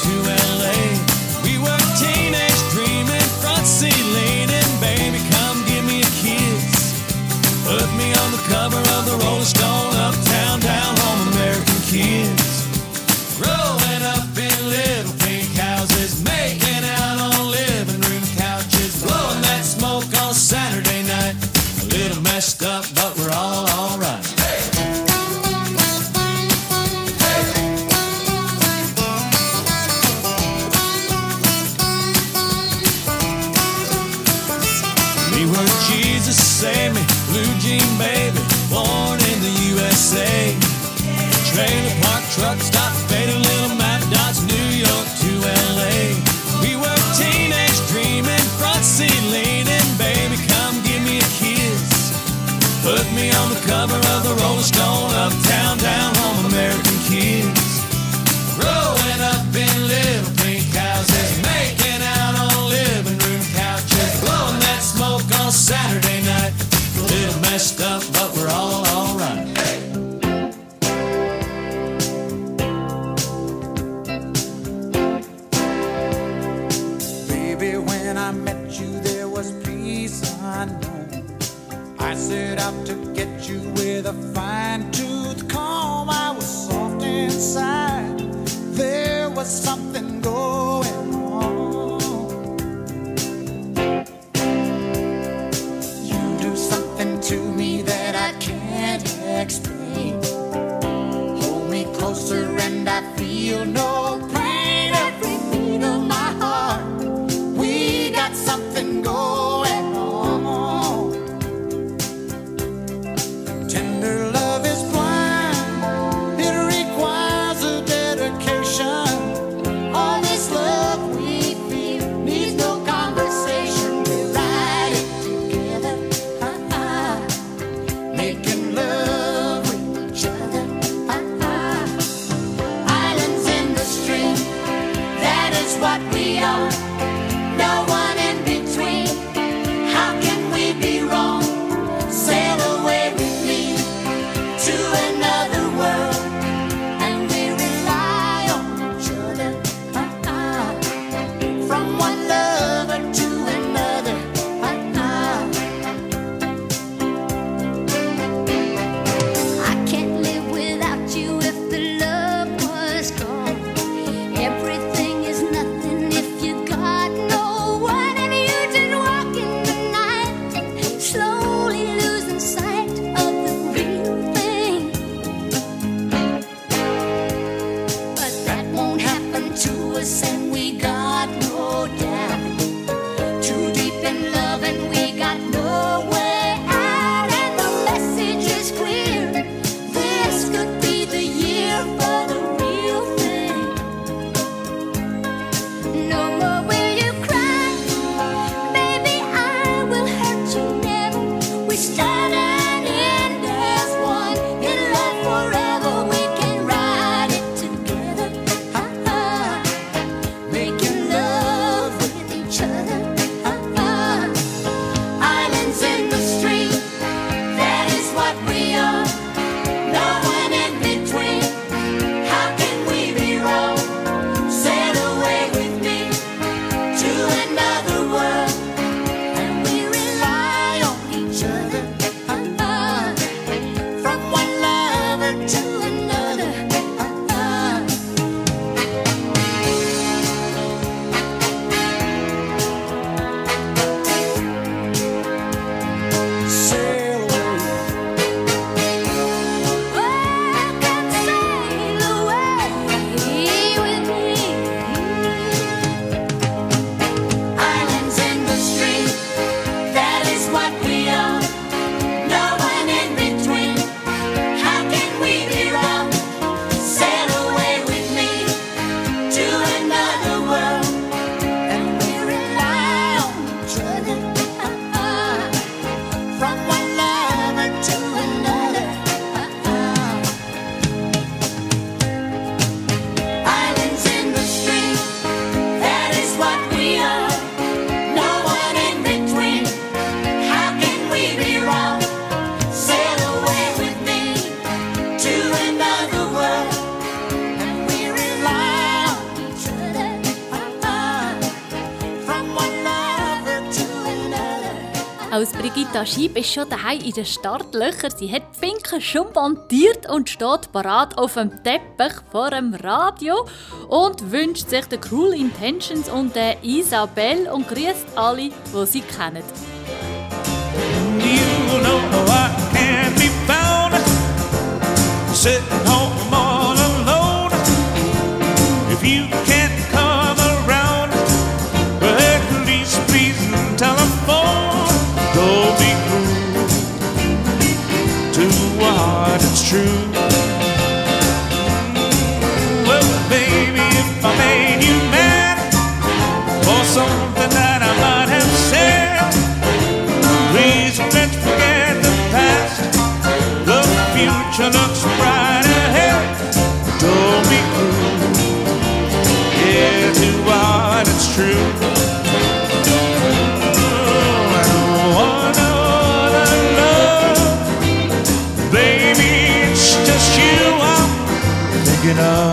Speaker 1: Anita Schieb ist schon daheim in den Startlöchern. Sie hat die schon montiert und steht parat auf dem Teppich vor dem Radio und wünscht sich den Cruel Intentions und der Isabelle und grüßt alle, die sie kennen.
Speaker 7: You know I can be found future looks bright ahead. Don't be cruel. Yeah, to what oh, it's true. You know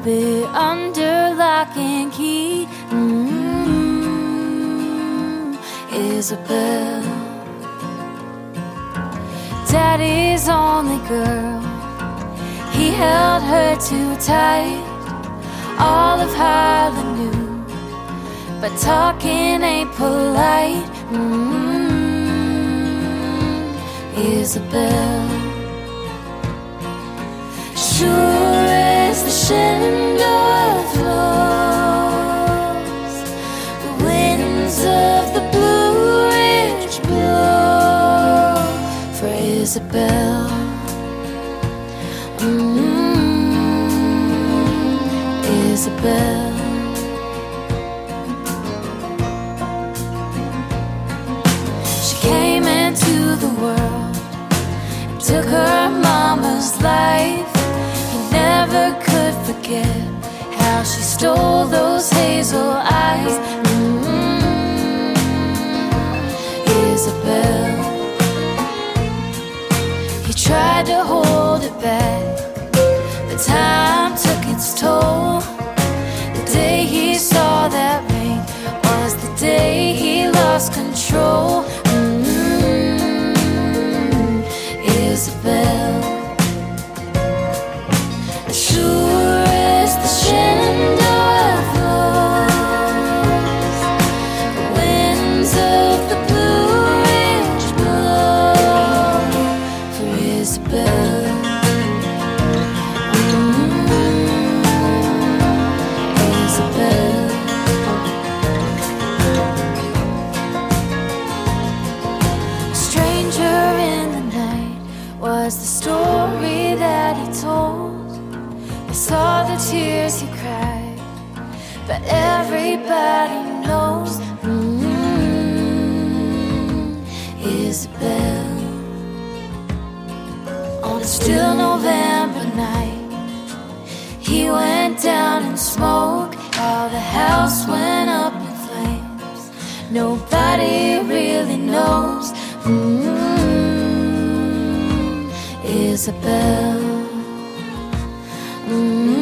Speaker 15: keep it under lock and key. Mm, Isabel, Daddy's only girl, he held her too tight. All of Highland knew. But talking ain't polite. Mm, Isabel, sure Isabel. Mm, Isabel. She came into the world took her forget how she stole those hazel eyes. Mm, Isabel. He tried to hold it back, but time took its toll. The day he saw that ring was the day he lost control. Mm, Isabel. Down in smoke. How the house went up in flames. Nobody really knows. Mm, Isabel. Mm,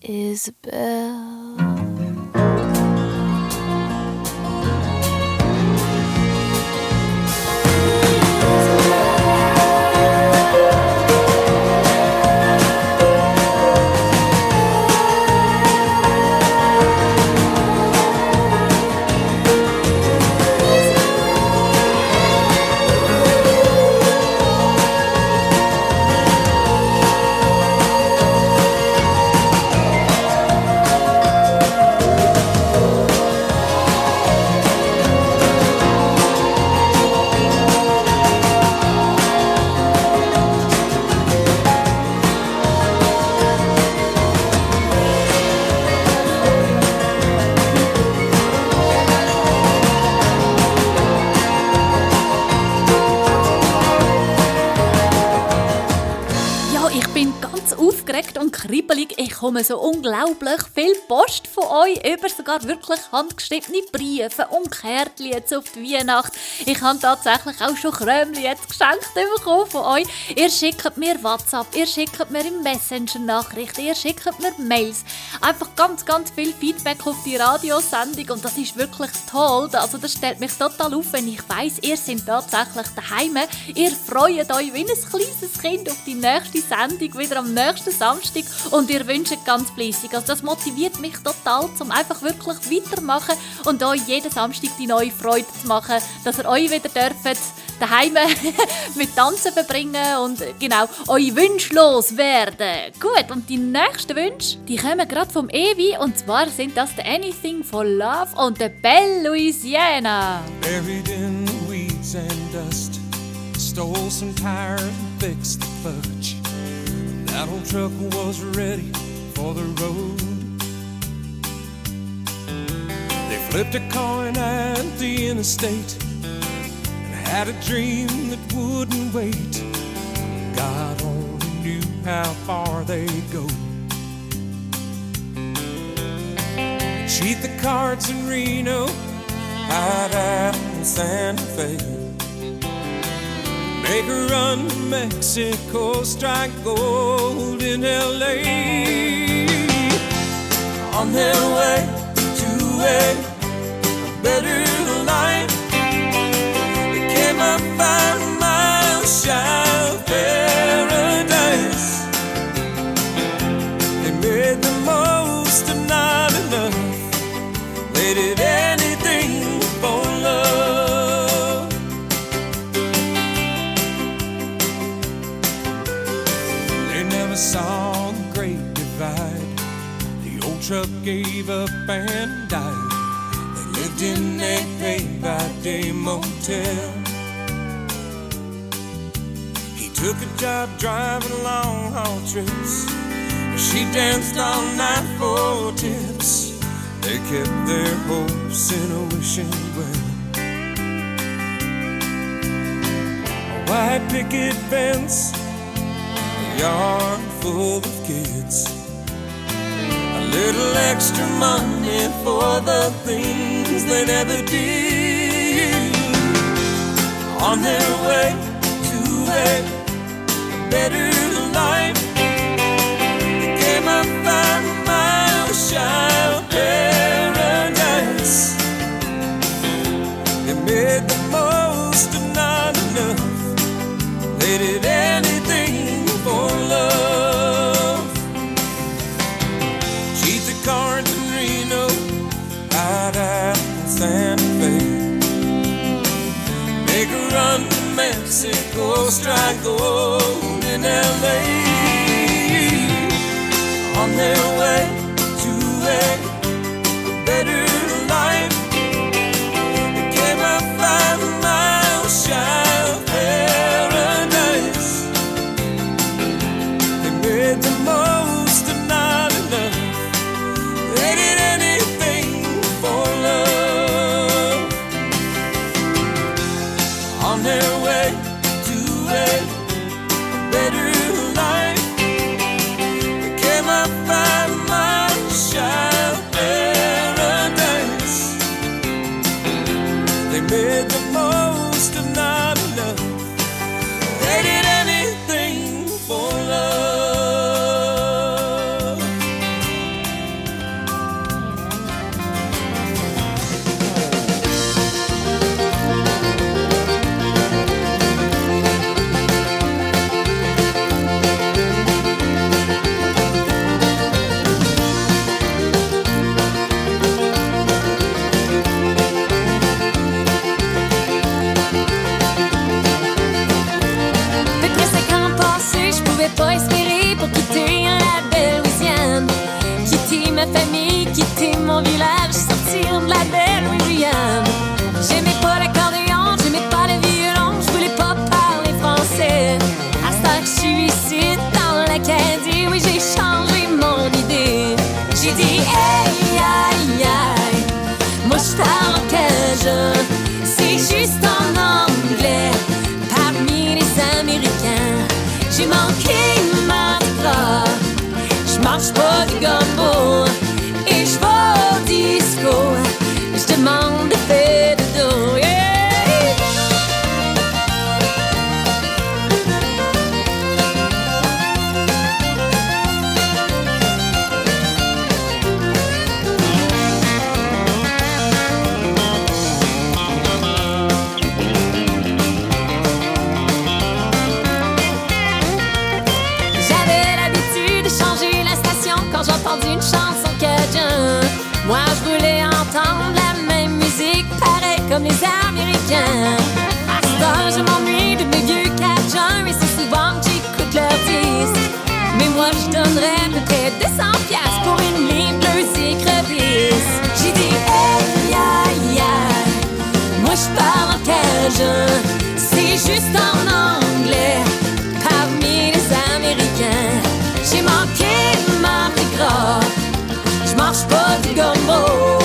Speaker 15: Isabel.
Speaker 1: Kribbelig. Ich komme so unglaublich viel Post von euch über, sogar wirklich handgeschriebene Briefe und Kärtchen jetzt auf die Weihnacht. Ich habe tatsächlich auch schon Krömli jetzt geschenkt bekommen von euch. Ihr schickt mir WhatsApp, ihr schickt mir im Messenger Nachrichten, ihr schickt mir Mails. Einfach ganz, ganz viel Feedback auf die Radiosendung und das ist wirklich toll. Also das stellt mich total auf, wenn ich weiß, ihr seid tatsächlich daheim. Ihr freut euch wie ein kleines Kind auf die nächste Sendung wieder am nächsten Samstag und ihr wünscht ganz fleissig. Also das motiviert mich total, um einfach wirklich weitermachen und euch jeden Samstag die neue Freude zu machen, dass ihr euch wieder dürft daheim mit Tanzen verbringen und genau eure Wünsche loswerden. Gut, und die nächsten Wünsche, die kommen gerade vom Evi und zwar sind das der Anything for Love und der Belle Louisiana.
Speaker 7: Buried in the weeds and dust. Stole some tires and fixed the clutch. That old truck was ready for the road. They flipped a coin at the interstate and had a dream that wouldn't wait. God only knew how far they'd go. Cheat the cards in Reno, hide out in Santa Fe. Make a run to Mexico, strike gold in LA. On their way to a better life, they came up five miles shy of paradise. They made the most of not enough. They did truck gave up and died. They lived in a day by day motel. He took a job driving long haul trips. She danced all night for tips. They kept their hopes in a wishing well. A white picket fence, a yard full of kids. Little extra money for the things they never did. On their way to a better life, Mexico, strike gold in LA. On their way to a better
Speaker 18: je manquais ma Je marche pas du gomme. C'est juste en anglais, parmi les Américains. J'ai manqué Mardi Gras, je mange pas du gumbo.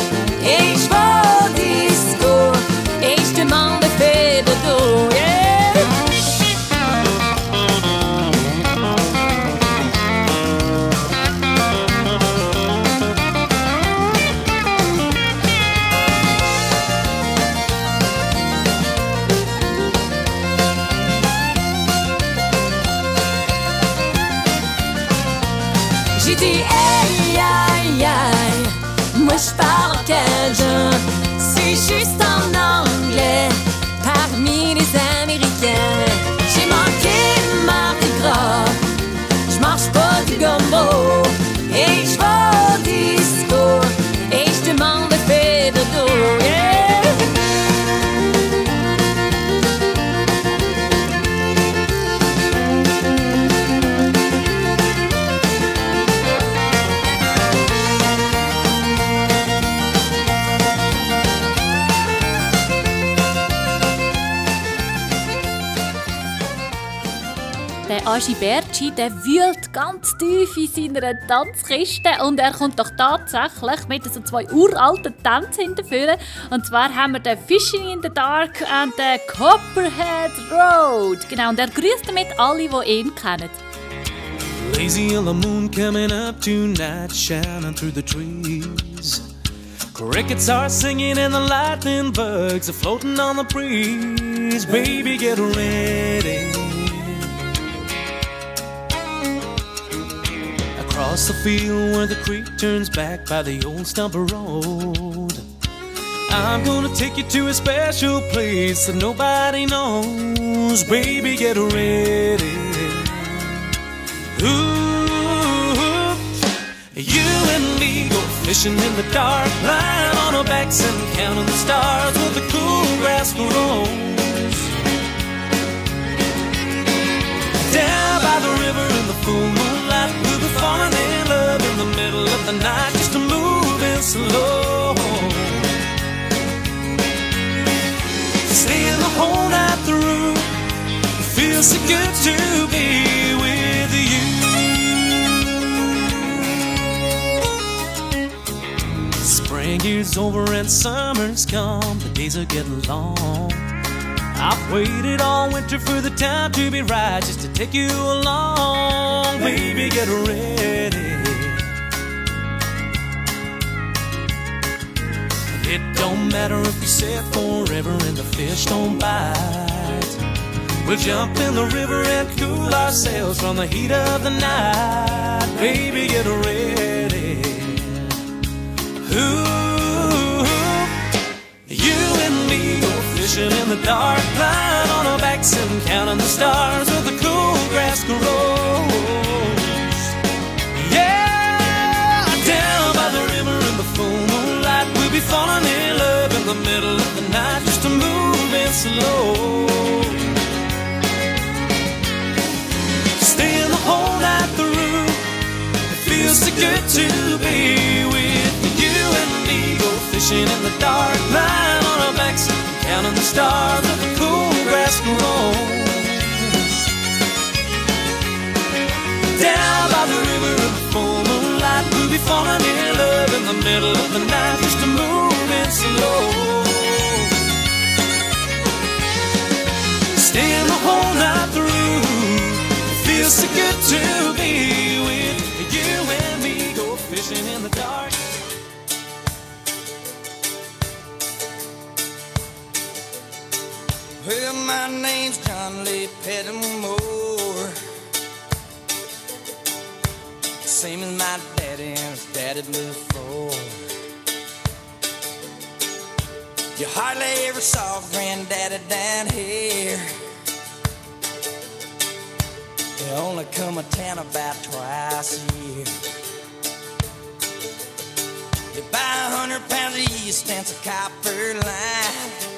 Speaker 1: Agi Berci, der wühlt ganz tief in seiner Tanzkiste und er kommt doch tatsächlich mit so zwei uralten Tänzen hinterführen. Und zwar haben wir den Fishing in the Dark und den Copperhead Road. Genau, und er grüßt damit alle, die ihn kennen.
Speaker 7: Lazy yellow moon coming up tonight, shining through the trees. Crickets are singing and the lightning bugs are floating on the breeze. Baby, get ready. Across the field where the creek turns back by the old stumper road. I'm gonna take you to a special place that nobody knows. Baby, get ready. Ooh, you and me go fishing in the dark, lying on our backs and counting the stars with the cool grass grows. Down by the river in the full moonlight, we'll be falling in love in the middle of the night, just a moving slow. Staying the whole night through, it feels so good to be with you. Spring is over and summer's come, the days are getting long. I've waited all winter for the time to be right, just to take you along. Baby, get ready. It don't matter if you sit forever and the fish don't bite. We'll jump in the river and cool ourselves from the heat of the night. Baby, get ready. Ooh, you and me fishing in the dark, lying on our backs and counting the stars where the cool grass grows. Yeah, down by the river in the full moonlight, we'll be falling in love in the middle of the night, just a moving slow. Staying the whole night through. It feels so good to be with you and me. Go fishing in the dark, lying on our backs, counting the stars where the cool grass grows. Down by the river the full moonlight, we'll be falling in love in the middle of the night, just a moving slow. Staying the whole night through. Feels so good to be with you and me. Go fishing in the dark.
Speaker 3: My name's John Lee Pettimore. Same as my daddy and his daddy before. You hardly ever saw granddaddy down here. They only come a town about twice a year. They buy a hundred pounds of yeast and some copper line.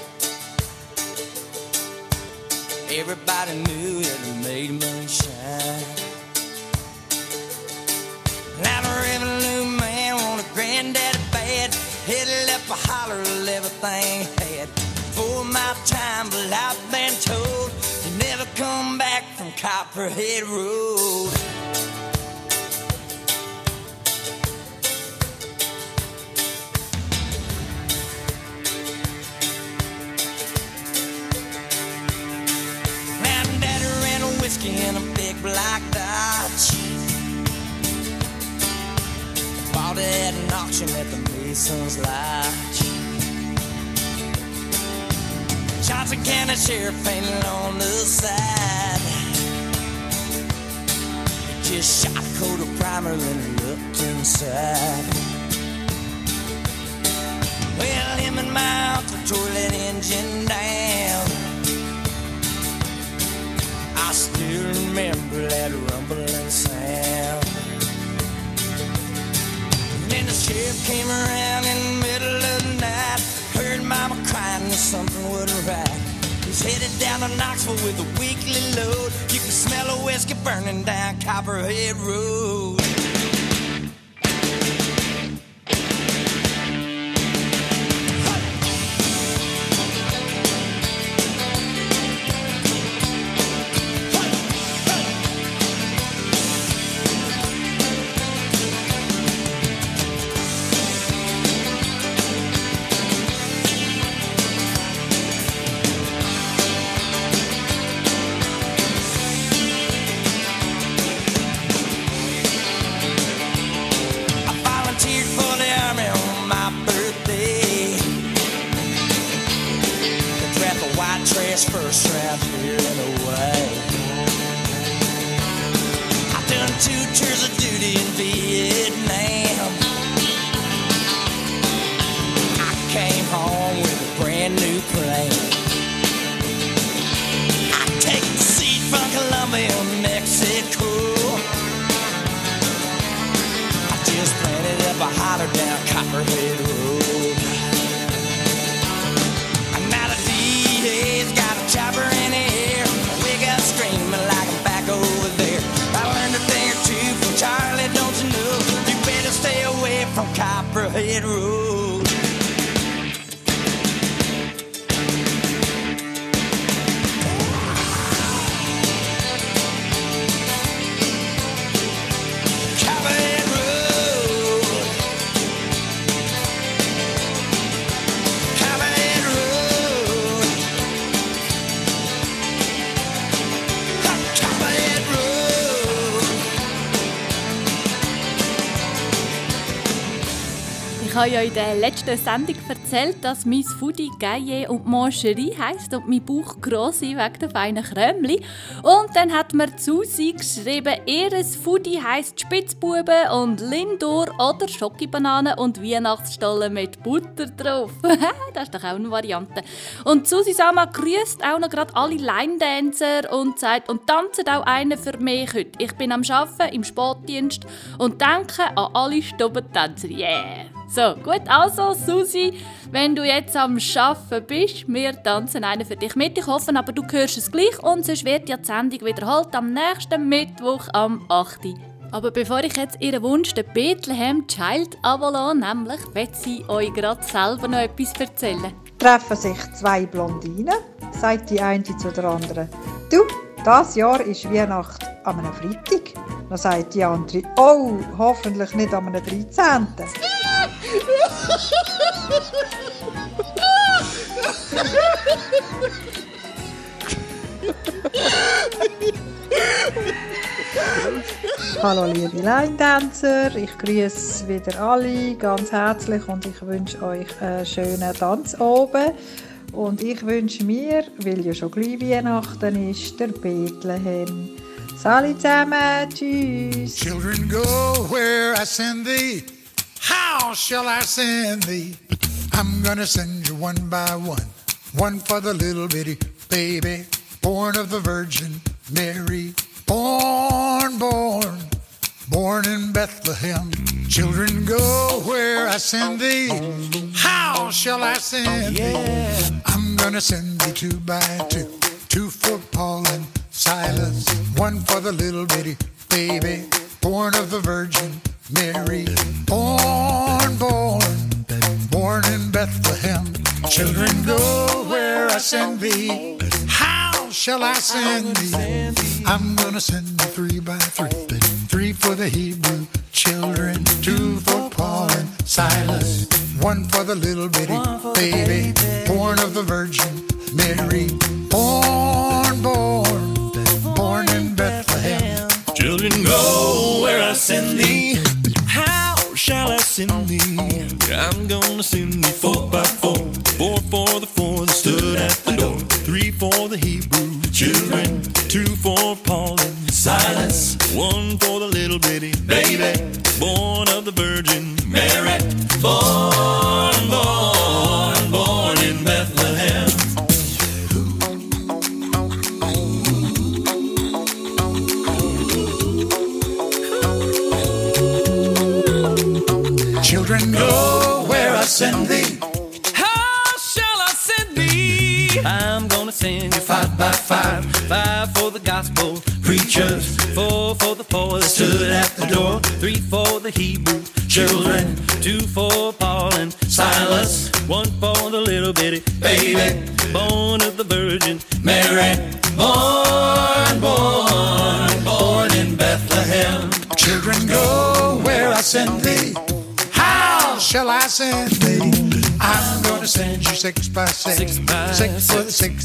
Speaker 3: Everybody knew that it made moonshine. Now the revenue man wanted granddaddy bad. Headed up a holler of everything had. Four my time, but I've been told you never come back from Copperhead Road. Ran a in a big black Dodge. Bought at an auction at the Mason's Lodge. Johnson County Sheriff painted on the side. Just shot a coat of primer, then looked inside. Well, him and my uncle tore that engine down. Came around in the middle of the night. Heard mama crying that something wasn't right. He's headed down to Knoxville with a weekly load. You can smell a whiskey burning down Copperhead Road.
Speaker 1: Habe ja in der letzten Sendung erzählt, dass mein Foodie Gaillet und Mancherie heisst und mein Bauch gross ist wegen der feinen Krömli. Und dann hat mir Susi geschrieben, ihr Foodie heisst Spitzbuben und Lindor oder Schokibanane und Weihnachtsstollen mit Butter drauf. das ist doch auch eine Variante. Und Susi Sama grüßt auch noch gerade alle Line-Dancer und sagt, und tanzt auch einen für mich heute. Ich bin am Arbeiten im Sportdienst und denke an alle Stubentänzer. Yeah! So, gut, also Susi, wenn du jetzt am Arbeiten bist, wir tanzen einen für dich mit. Ich hoffe aber, du hörst es gleich und sonst wird ja die Sendung wiederholt am nächsten Mittwoch am 8. Aber bevor ich jetzt ihren Wunsch, den Bethlehem Child Avalon, nämlich, will sie euch gerade selber noch etwas erzählen.
Speaker 19: treffen sich zwei Blondinen, sagt die eine zu der anderen. Du, das Jahr ist Weihnacht an einem Freitag. Dann sagt die andere, oh, hoffentlich nicht an einem 13. Hallo liebe Line-Dancer, ich grüße wieder alle ganz herzlich und ich wünsche euch einen schönen Tanz oben. Und ich wünsche mir, weil ja schon gleich Weihnachten ist, der Bethlehem. Salut zusammen, tschüss.
Speaker 20: Children, go where I send thee. How shall I send thee? I'm gonna send you one by one. One for the little bitty baby, born of the Virgin Mary. Born, born, Born in Bethlehem, children go where I send thee. How shall I send thee? I'm gonna send thee two by two, two for Paul and Silas, one for the little bitty baby, born of the Virgin Mary, born, born, born in Bethlehem. Children go where I send thee.
Speaker 21: How shall I send thee? I'm gonna send thee three by three
Speaker 20: three for the Hebrew children, two for Paul and Silas, one for the little bitty baby,
Speaker 21: born of the Virgin Mary, born
Speaker 20: by foot six.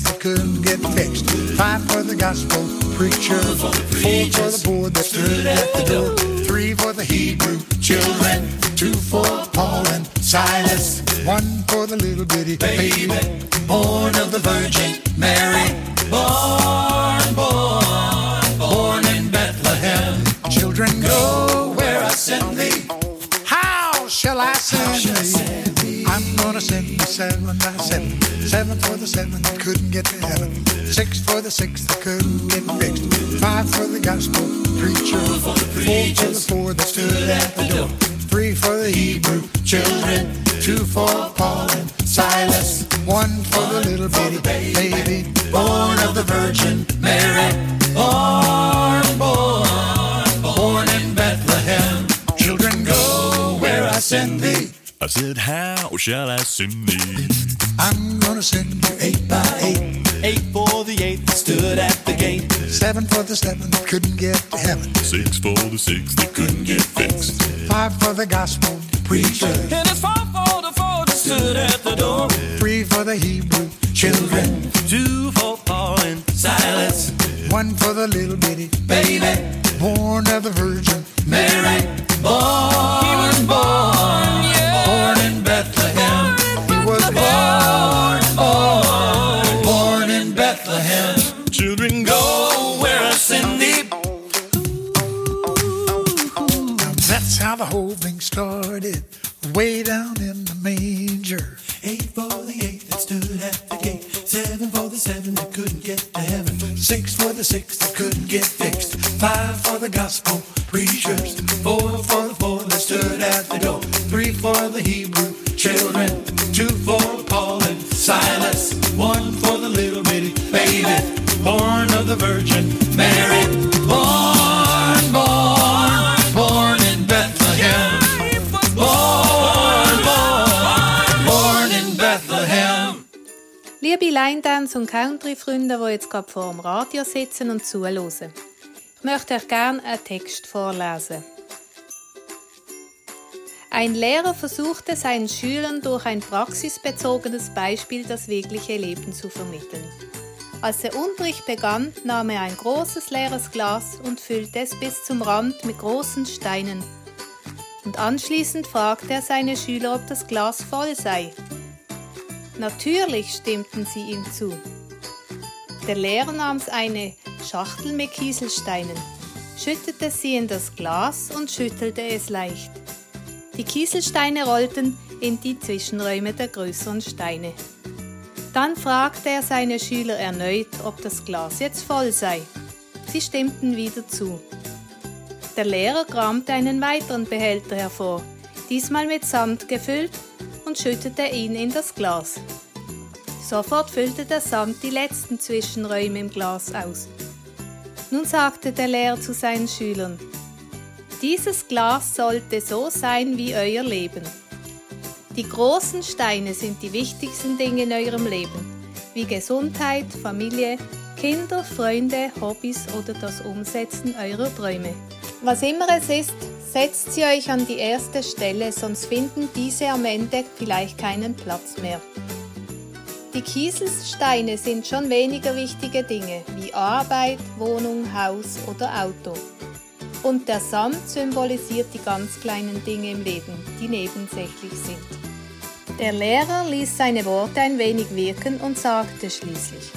Speaker 22: hinsetzen und zuhören. Ich möchte euch gerne einen Text vorlesen. Ein Lehrer versuchte seinen Schülern durch ein praxisbezogenes Beispiel das wirkliche Leben zu vermitteln. Als der Unterricht begann, nahm er ein großes leeres Glas und füllte es bis zum Rand mit großen Steinen. Und anschließend fragte er seine Schüler, ob das Glas voll sei. Natürlich stimmten sie ihm zu. Der Lehrer nahm eine Schachtel mit Kieselsteinen, schüttete sie in das Glas und schüttelte es leicht. Die Kieselsteine rollten in die Zwischenräume der größeren Steine. Dann fragte er seine Schüler erneut, ob das Glas jetzt voll sei. Sie stimmten wieder zu. Der Lehrer kramte einen weiteren Behälter hervor, diesmal mit Sand gefüllt, und schüttete ihn in das Glas. Sofort füllte der Sand die letzten Zwischenräume im Glas aus. Nun sagte der Lehrer zu seinen Schülern, dieses Glas sollte so sein wie euer Leben. Die großen Steine sind die wichtigsten Dinge in eurem Leben, wie Gesundheit, Familie, Kinder, Freunde, Hobbys oder das Umsetzen eurer Träume. Was immer es ist, setzt sie euch an die erste Stelle, sonst finden diese am Ende vielleicht keinen Platz mehr. Die Kieselsteine sind schon weniger wichtige Dinge wie Arbeit, Wohnung, Haus oder Auto. Und der Samt symbolisiert die ganz kleinen Dinge im Leben, die nebensächlich sind. Der Lehrer ließ seine Worte ein wenig wirken und sagte schließlich,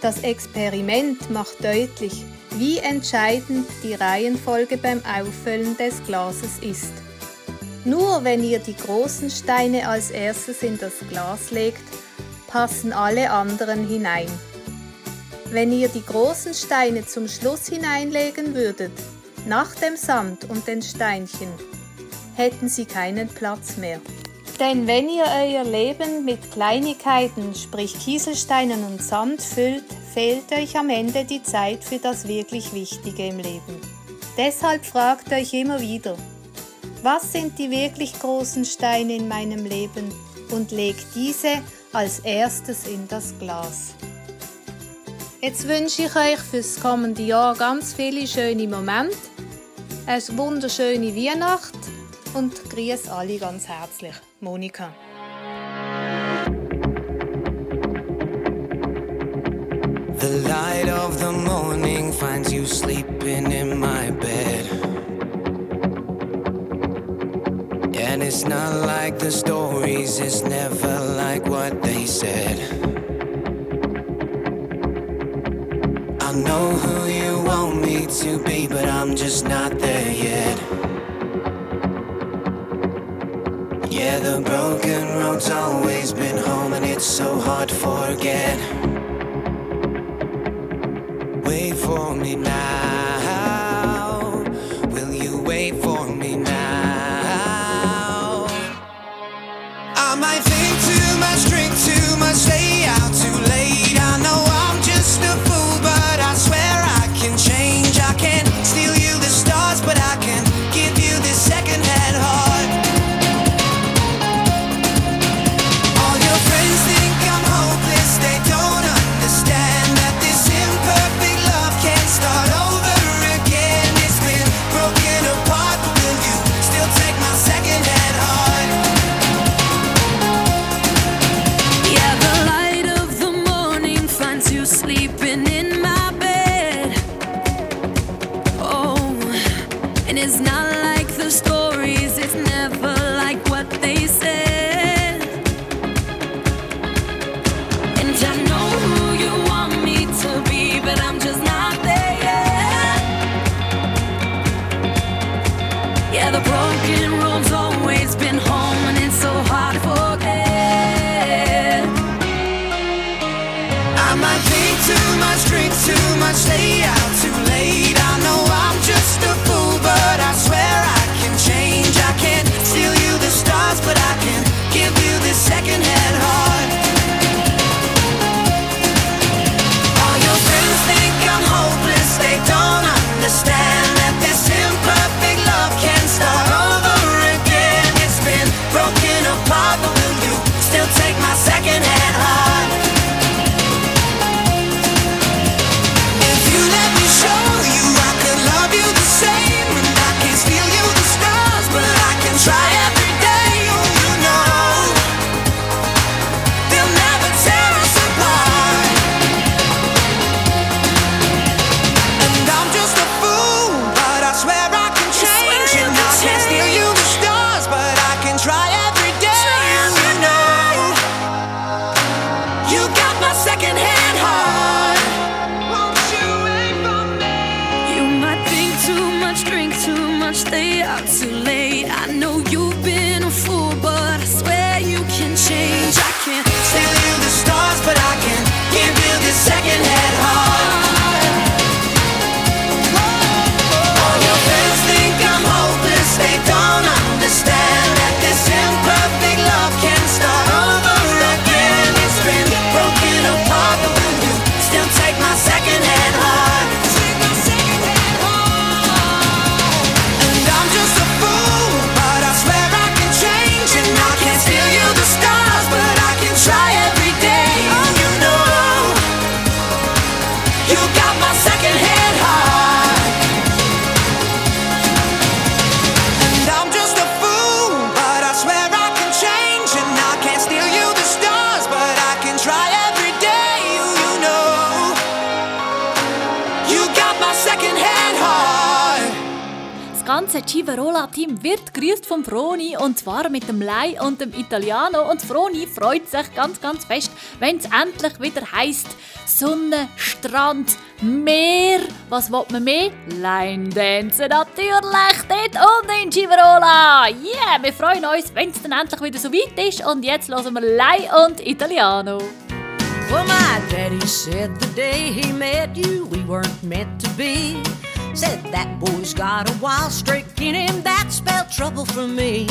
Speaker 22: das Experiment macht deutlich, wie entscheidend die Reihenfolge beim Auffüllen des Glases ist. Nur wenn ihr die großen Steine als erstes in das Glas legt, passen alle anderen hinein. Wenn ihr die großen Steine zum Schluss hineinlegen würdet, nach dem Sand und den Steinchen, hätten sie keinen Platz mehr. Denn wenn ihr euer Leben mit Kleinigkeiten, sprich Kieselsteinen und Sand füllt, fehlt euch am Ende die Zeit für das wirklich Wichtige im Leben. Deshalb fragt euch immer wieder, was sind die wirklich großen Steine in meinem Leben und legt diese als erstes in das Glas. Jetzt wünsche ich euch fürs kommende Jahr ganz viele schöne Momente, eine wunderschöne Weihnacht und grüße alle ganz herzlich. Monika.
Speaker 3: The light of the morning finds you sleeping in my bed. And it's not like the stories, it's never like what they said. I know who you want me to be, but I'm just not there yet. Yeah, the broken road's always been home, and it's so hard to forget. Wait for me now.
Speaker 1: Ganze Civarola-Team wird grüßt vom Froni und zwar mit dem Lei und dem Italiano. Und Froni freut sich ganz, ganz fest, wenn es endlich wieder heisst Sonne, Strand, Meer. Was will man mehr? Line Dance natürlich dort und in Civarola. Yeah, wir freuen uns, wenn es dann endlich wieder so weit ist. Und jetzt hören wir Lei und Italiano.
Speaker 23: Well, my daddy said the day he met you, we weren't meant to be. Said that boy's got a wild streak in him that spelled trouble for me.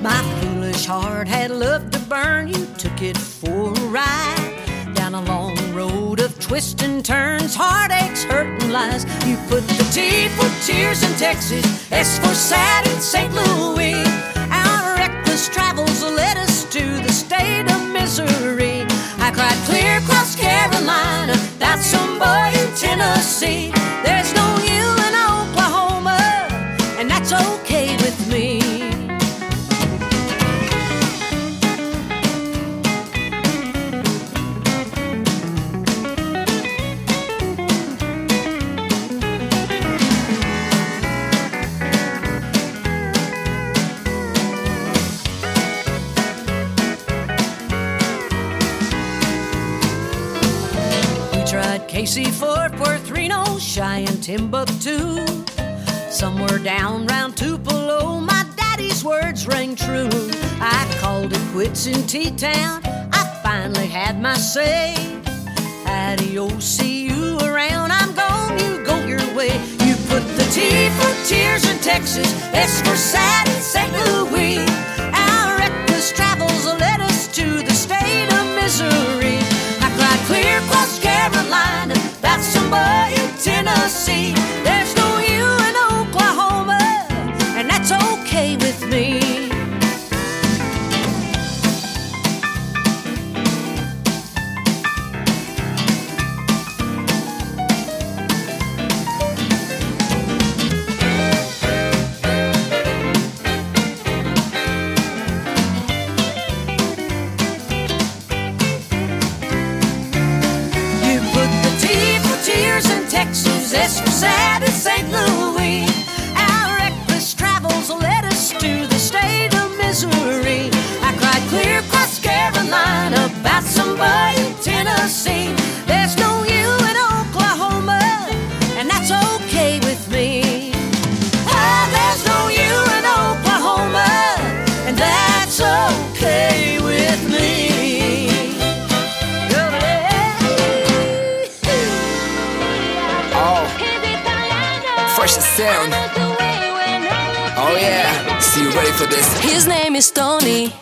Speaker 23: My foolish heart had loved to burn you, took it for a ride. Down a long road of twists and turns, heartaches, hurt and lies. You put the T for tears in Texas, S for sad in St. Louis. Our reckless travels led us to the state of misery. I cried clear across Carolina, that's some boy in Tennessee. There's no Casey, Fort Worth, Reno, Cheyenne, Timbuktu. Somewhere down round Tupelo, my daddy's words rang true. I called it quits in T-Town. I finally had my say. Adios, see you around. I'm gone, you go your way. You put the T for tears in Texas, S for sad in St. Louis. Our reckless travels led us to the state of misery. Across Carolina, that's somebody in Tennessee. Texas, S for sad in St. Louis. Our reckless travels led us to the state of misery. I cried clear across Carolina about somebody in Tennessee. There's no
Speaker 24: sound. Oh yeah, see you ready for this?
Speaker 18: His name is Tony.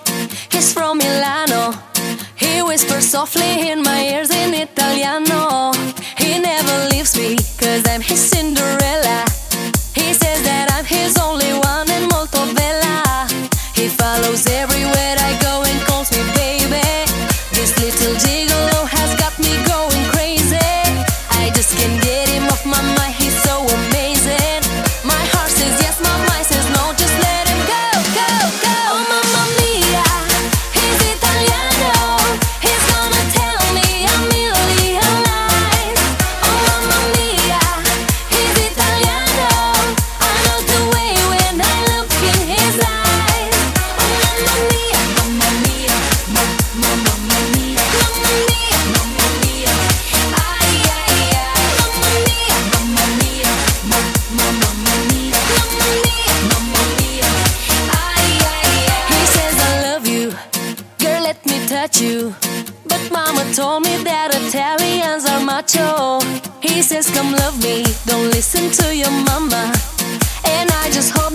Speaker 18: He's from Milano. He whispers softly in my ears in Italiano. He never leaves me, cause I'm his Cinderella. You, girl. Let me touch you. But mama told me that Italians are macho. He says, Come love me, don't listen to your mama. And I just hope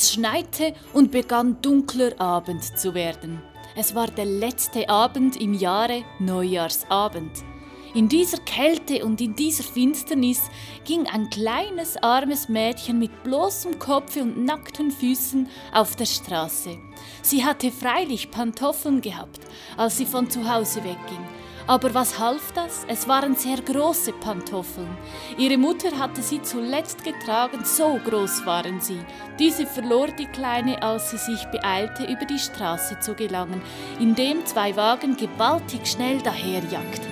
Speaker 1: Es schneite und begann dunkler Abend zu werden. Es war der letzte Abend im Jahre Neujahrsabend. In dieser Kälte und in dieser Finsternis ging ein kleines armes Mädchen mit bloßem Kopfe und nackten Füßen auf der Straße. Sie hatte freilich Pantoffeln gehabt, als sie von zu Hause wegging. Aber was half das? Es waren sehr große Pantoffeln. Ihre Mutter hatte sie zuletzt getragen, so groß waren sie. Diese verlor die Kleine, als sie sich beeilte, über die Straße zu gelangen, indem zwei Wagen gewaltig schnell daherjagten.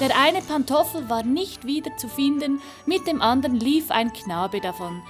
Speaker 1: Der eine Pantoffel war nicht wieder zu finden, mit dem anderen lief ein Knabe davon.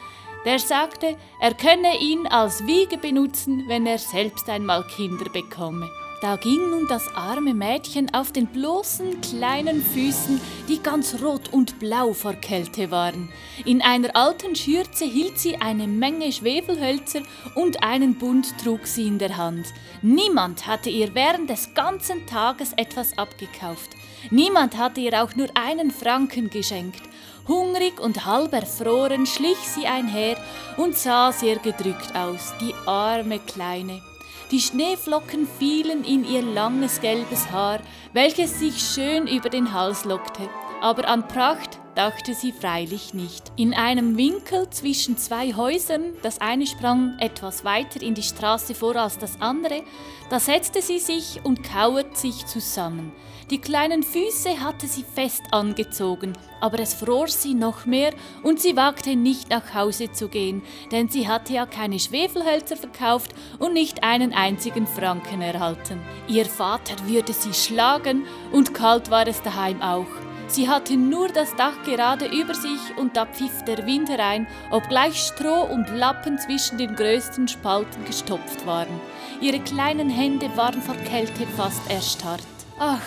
Speaker 1: Der sagte, er könne ihn als Wiege benutzen, wenn er selbst einmal Kinder bekomme. Da ging nun das arme Mädchen auf den bloßen kleinen Füßen, die ganz rot und blau vor Kälte waren. In einer alten Schürze hielt sie eine Menge Schwefelhölzer und einen Bund trug sie in der Hand. Niemand hatte ihr während des ganzen Tages etwas abgekauft. Niemand hatte ihr auch nur einen Franken geschenkt. Hungrig und halb erfroren schlich sie einher und sah sehr gedrückt aus, die arme Kleine. Die Schneeflocken fielen in ihr langes gelbes Haar, welches sich schön über den Hals lockte, aber an Pracht dachte sie freilich nicht. In einem Winkel zwischen zwei Häusern, das eine sprang etwas weiter in die Straße vor als das andere, da setzte sie sich und kauert sich zusammen. Die kleinen Füße hatte sie fest angezogen, aber es fror sie noch mehr und sie wagte nicht nach Hause zu gehen, denn sie hatte ja keine Schwefelhölzer verkauft und nicht einen einzigen Franken erhalten. Ihr Vater würde sie schlagen und kalt war es daheim auch. Sie hatte nur das Dach gerade über sich und da pfiff der Wind herein, obgleich Stroh und Lappen zwischen den größten Spalten gestopft waren. Ihre kleinen Hände waren vor Kälte fast erstarrt. Ach,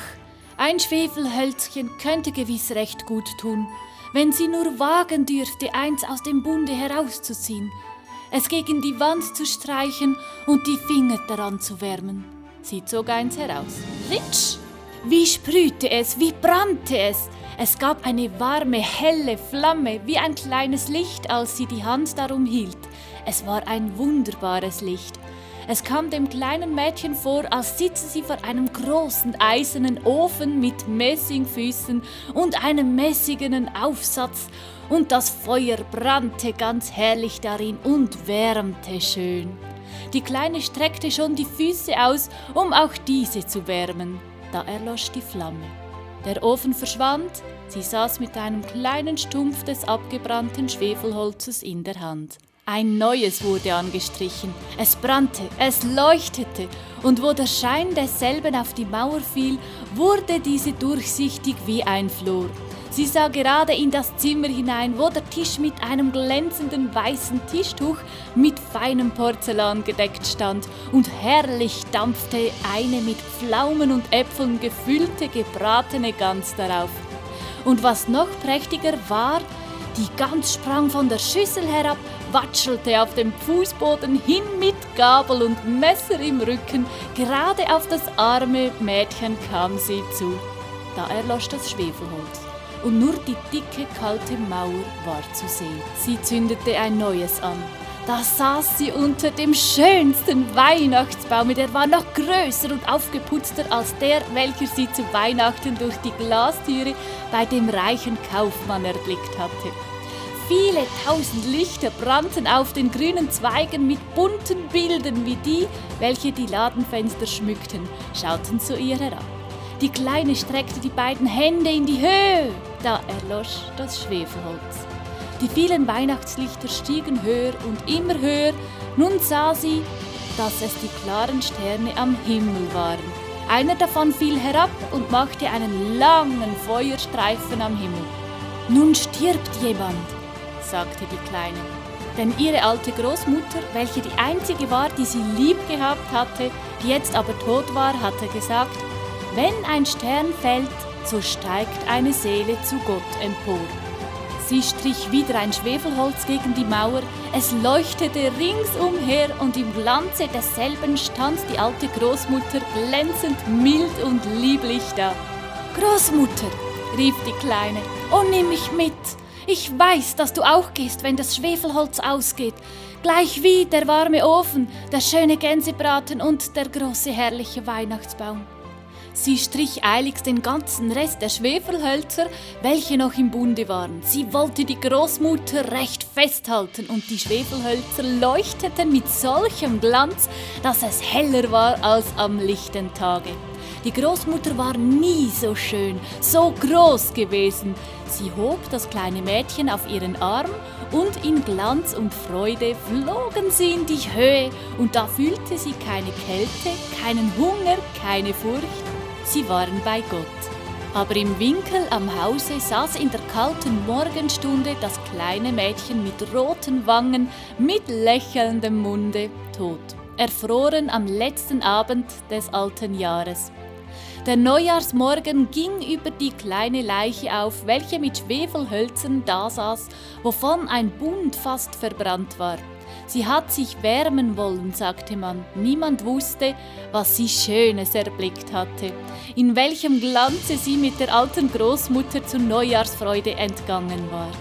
Speaker 1: ein Schwefelhölzchen könnte gewiss recht gut tun, wenn sie nur wagen dürfte, eins aus dem Bunde herauszuziehen, es gegen die Wand zu streichen und die Finger daran zu wärmen. Sie zog eins heraus. Ritsch! Wie sprühte es, wie brannte es! Es gab eine warme, helle Flamme, wie ein kleines Licht, als sie die Hand darum hielt. Es war ein wunderbares Licht. Es kam dem kleinen Mädchen vor, als sitze sie vor einem großen eisernen Ofen mit Messingfüßen und einem messigenen Aufsatz, und das Feuer brannte ganz herrlich darin und wärmte schön. Die Kleine streckte schon die Füße aus, um auch diese zu wärmen. Da erlosch die Flamme. Der Ofen verschwand, sie saß mit einem kleinen Stumpf des abgebrannten Schwefelholzes in der Hand. Ein neues wurde angestrichen. Es brannte, es leuchtete, und wo der Schein desselben auf die Mauer fiel, wurde diese durchsichtig wie ein Flor. Sie sah gerade in das Zimmer hinein, wo der Tisch mit einem glänzenden weißen Tischtuch mit feinem Porzellan gedeckt stand, und herrlich dampfte eine mit Pflaumen und Äpfeln gefüllte gebratene Gans darauf. Und was noch prächtiger war, die Gans sprang von der Schüssel herab, watschelte auf dem Fußboden hin mit Gabel und Messer im Rücken, gerade auf das arme Mädchen kam sie zu. Da erlosch das Schwefelholz. und nur die dicke, kalte Mauer war zu sehen. Sie zündete ein neues an. Da saß sie unter dem schönsten Weihnachtsbaum, der war noch größer und aufgeputzter als der, welcher sie zu Weihnachten durch die Glastüre bei dem reichen Kaufmann erblickt hatte. Viele tausend Lichter brannten auf den grünen Zweigen mit bunten Bildern wie die, welche die Ladenfenster schmückten, schauten zu ihr herab. Die Kleine streckte die beiden Hände in die Höhe. Da erlosch das Schwefelholz. Die vielen Weihnachtslichter stiegen höher und immer höher. Nun sah sie, dass es die klaren Sterne am Himmel waren. Einer davon fiel herab und machte einen langen Feuerstreifen am Himmel. Nun stirbt jemand, sagte die Kleine. Denn ihre alte Großmutter, welche die einzige war, die sie lieb gehabt hatte, die jetzt aber tot war, hatte gesagt, wenn ein Stern fällt, so steigt eine Seele zu Gott empor. Sie strich wieder ein Schwefelholz gegen die Mauer, es leuchtete ringsumher und im Glanze desselben stand die alte Großmutter glänzend mild und lieblich da. Großmutter, rief die Kleine, oh nimm mich mit. Ich weiß, dass du auch gehst, wenn das Schwefelholz ausgeht. Gleich wie der warme Ofen, der schöne Gänsebraten und der große herrliche Weihnachtsbaum. Sie strich eiligst den ganzen Rest der Schwefelhölzer, welche noch im Bunde waren. Sie wollte die Großmutter recht festhalten und die Schwefelhölzer leuchteten mit solchem Glanz, dass es heller war als am lichten Tage. Die Großmutter war nie so schön, so groß gewesen. Sie hob das kleine Mädchen auf ihren Arm und in Glanz und Freude flogen sie in die Höhe und da fühlte sie keine Kälte, keinen Hunger, keine Furcht. Sie waren bei Gott. Aber im Winkel am Hause saß in der kalten Morgenstunde das kleine Mädchen mit roten Wangen, mit lächelndem Munde, tot, erfroren am letzten Abend des alten Jahres. Der Neujahrsmorgen ging über die kleine Leiche auf, welche mit Schwefelhölzern da saß, wovon ein Bund fast verbrannt war. Sie hat sich wärmen wollen, sagte man. Niemand wusste, was sie Schönes erblickt hatte, in welchem Glanze sie mit der alten Großmutter zur Neujahrsfreude entgangen war.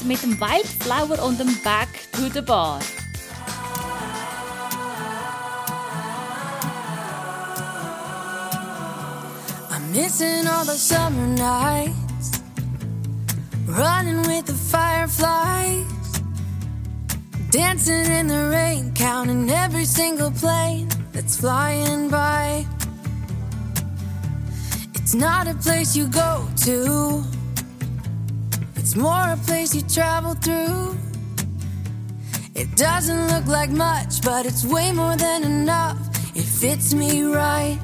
Speaker 1: Sie
Speaker 15: like much, but it's way more than enough. It fits me right.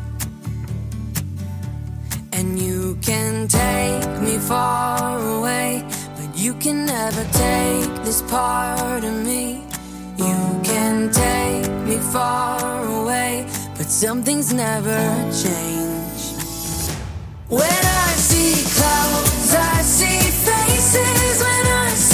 Speaker 15: And you can take me far away, but you can never take this part of me. You can take me far away, but some things never change. When I see clouds, I see faces. When I see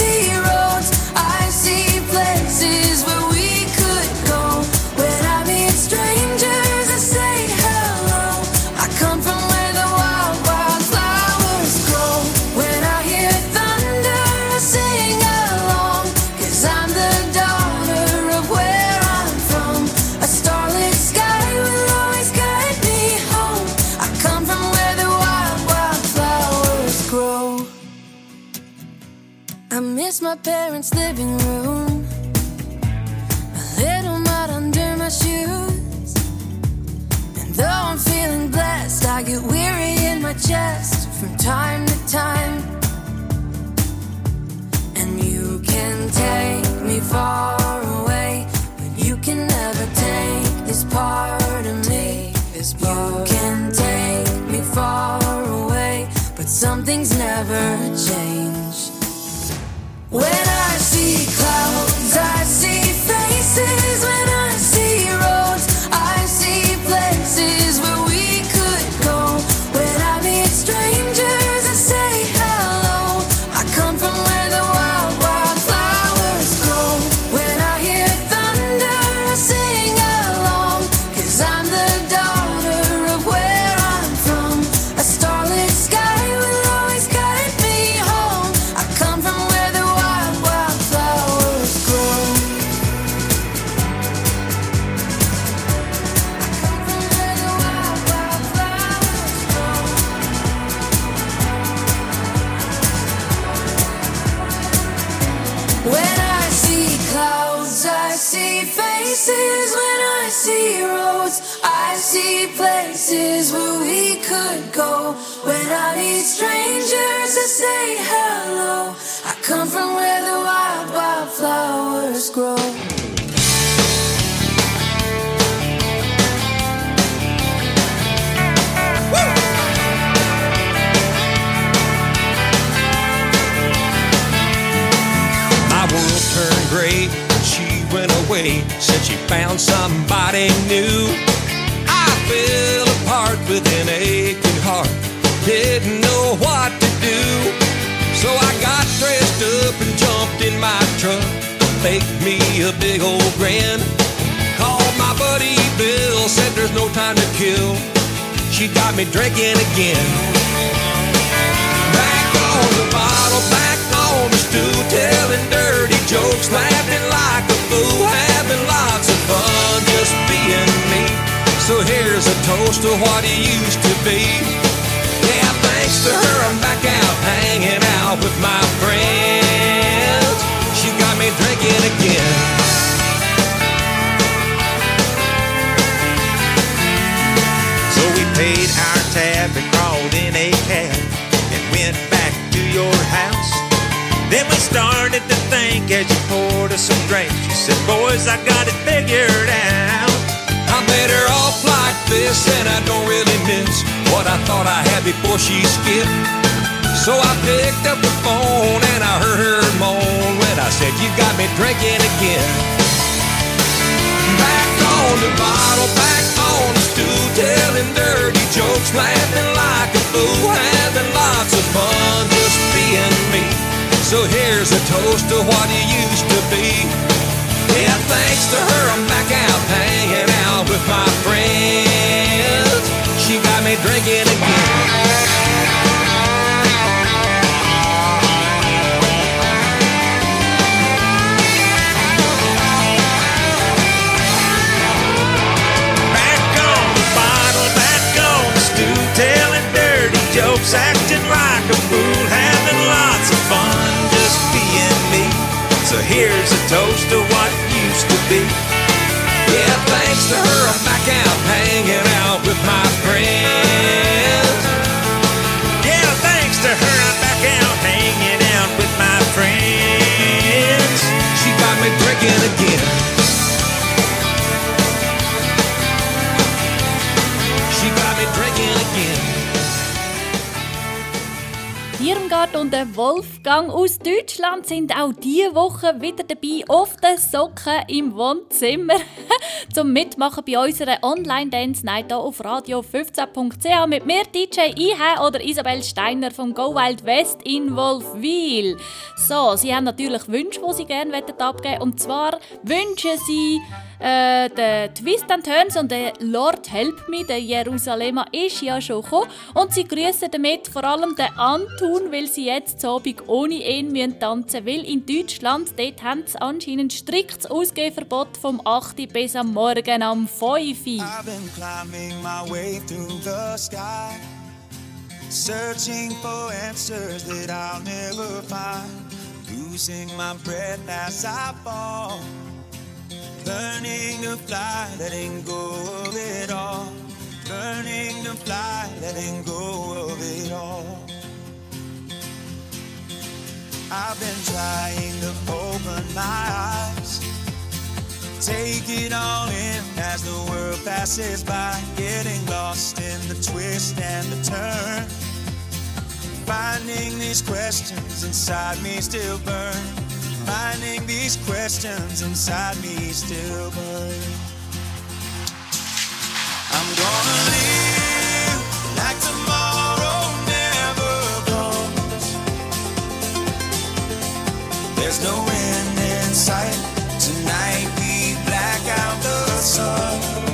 Speaker 15: parents' living room. A little mud under my shoes. And though I'm feeling blessed, I get weary in my chest from time to time. And you can take me far away, but you can never take this part of me. This part. You can take me far away, but some things never change. Faces. When I flowers grow.
Speaker 3: Turned gray she went away. Said she found somebody new. I fell apart with an aching heart. Didn't know what to do. So I got dressed up and jumped in my truck. Faked me a big old grin. Called my buddy Bill, said there's no time to kill. She got me drinking again. Back on the bottle, back on the stool, telling dirty jokes, laughing like a fool, having lots of fun just being me. So here's a toast to what it used to be. Yeah, thanks to her, I'm back out hanging out with my friends. Drinking again.
Speaker 17: So we paid our tab and crawled in a cab and went back to your house. Then we started to think as you poured us some drinks. You said, Boys, I got it figured out.
Speaker 3: I met her off like this, and I don't really miss what I thought I had before she skipped. So I picked up the phone and I heard her moan said, You got me drinking again. Back on the bottle, back on the stool, telling dirty jokes, laughing like a fool, having lots of fun just being me. So here's a toast to what it used to be. Yeah, thanks to her, I'm back out hanging out with my friends. She got me drinking again.
Speaker 17: keeps acting like a fool, having lots of fun just being me.
Speaker 3: So here's a toast to what used to be. Yeah, thanks to her, I'm back out hanging out with my friends.
Speaker 1: Irmgard und der Wolfgang aus Deutschland sind auch diese Woche wieder dabei auf den Socken im Wohnzimmer zum Mitmachen bei unserer Online-Dance Night hier auf Radio 15.ch mit mir DJ IH oder Isabel Steiner vom Go Wild West in Wolfwil. So, sie haben natürlich Wünsche, die sie gerne abgeben wollen. Und zwar wünschen sie äh, der Twist and Turns und der Lord Help Me, der Jerusalemer, ist ja schon gekommen. Und sie grüßen damit vor allem den Antun, weil sie jetzt zu Abend ohne ihn müssen tanzen Weil in Deutschland, dort haben sie anscheinend striktes Ausgehverbot vom 8. bis am Morgen am 5.
Speaker 17: I've been climbing my way through the sky, searching for answers that I'll never find, losing my breath as I fall, learning to fly, letting go of it all, learning to fly, letting go of it all. I've been trying to open my eyes. Take it all in as the world passes by, getting lost in the twist and the turn. Finding these questions inside me still burn. Finding these questions inside me still burn. I'm gonna live like tomorrow never comes. There's no end in sight. Tonight we black out the sun.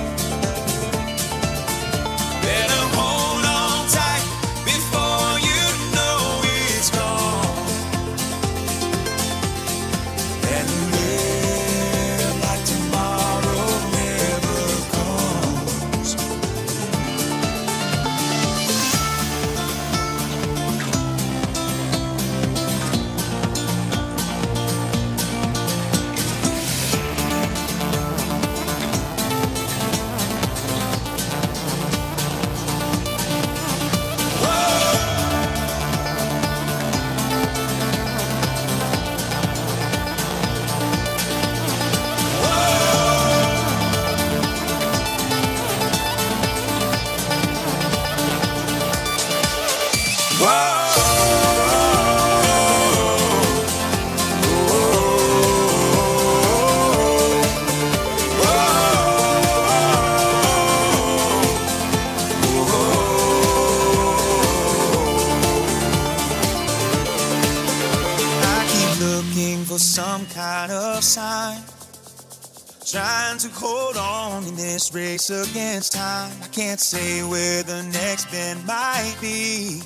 Speaker 17: Race against time. I can't say where the next bend might be.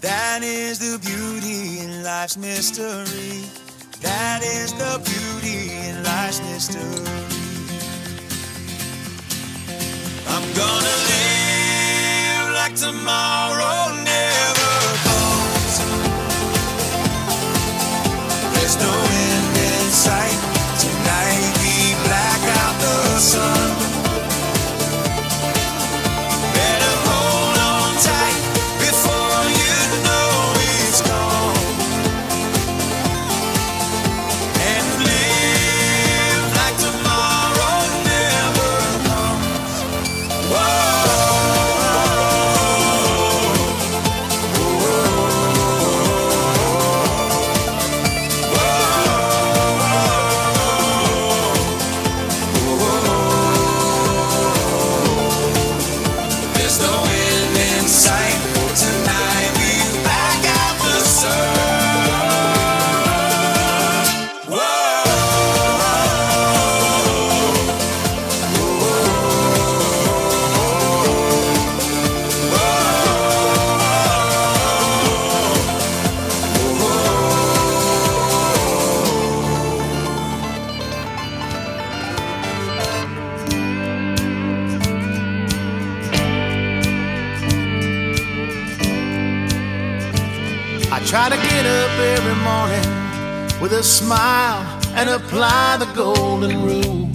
Speaker 17: That is the beauty in life's mystery. That is the beauty in life's mystery. I'm gonna live like tomorrow never comes. There's no end in sight. Tonight we black out the sun.
Speaker 25: Smile
Speaker 17: and apply the golden rule.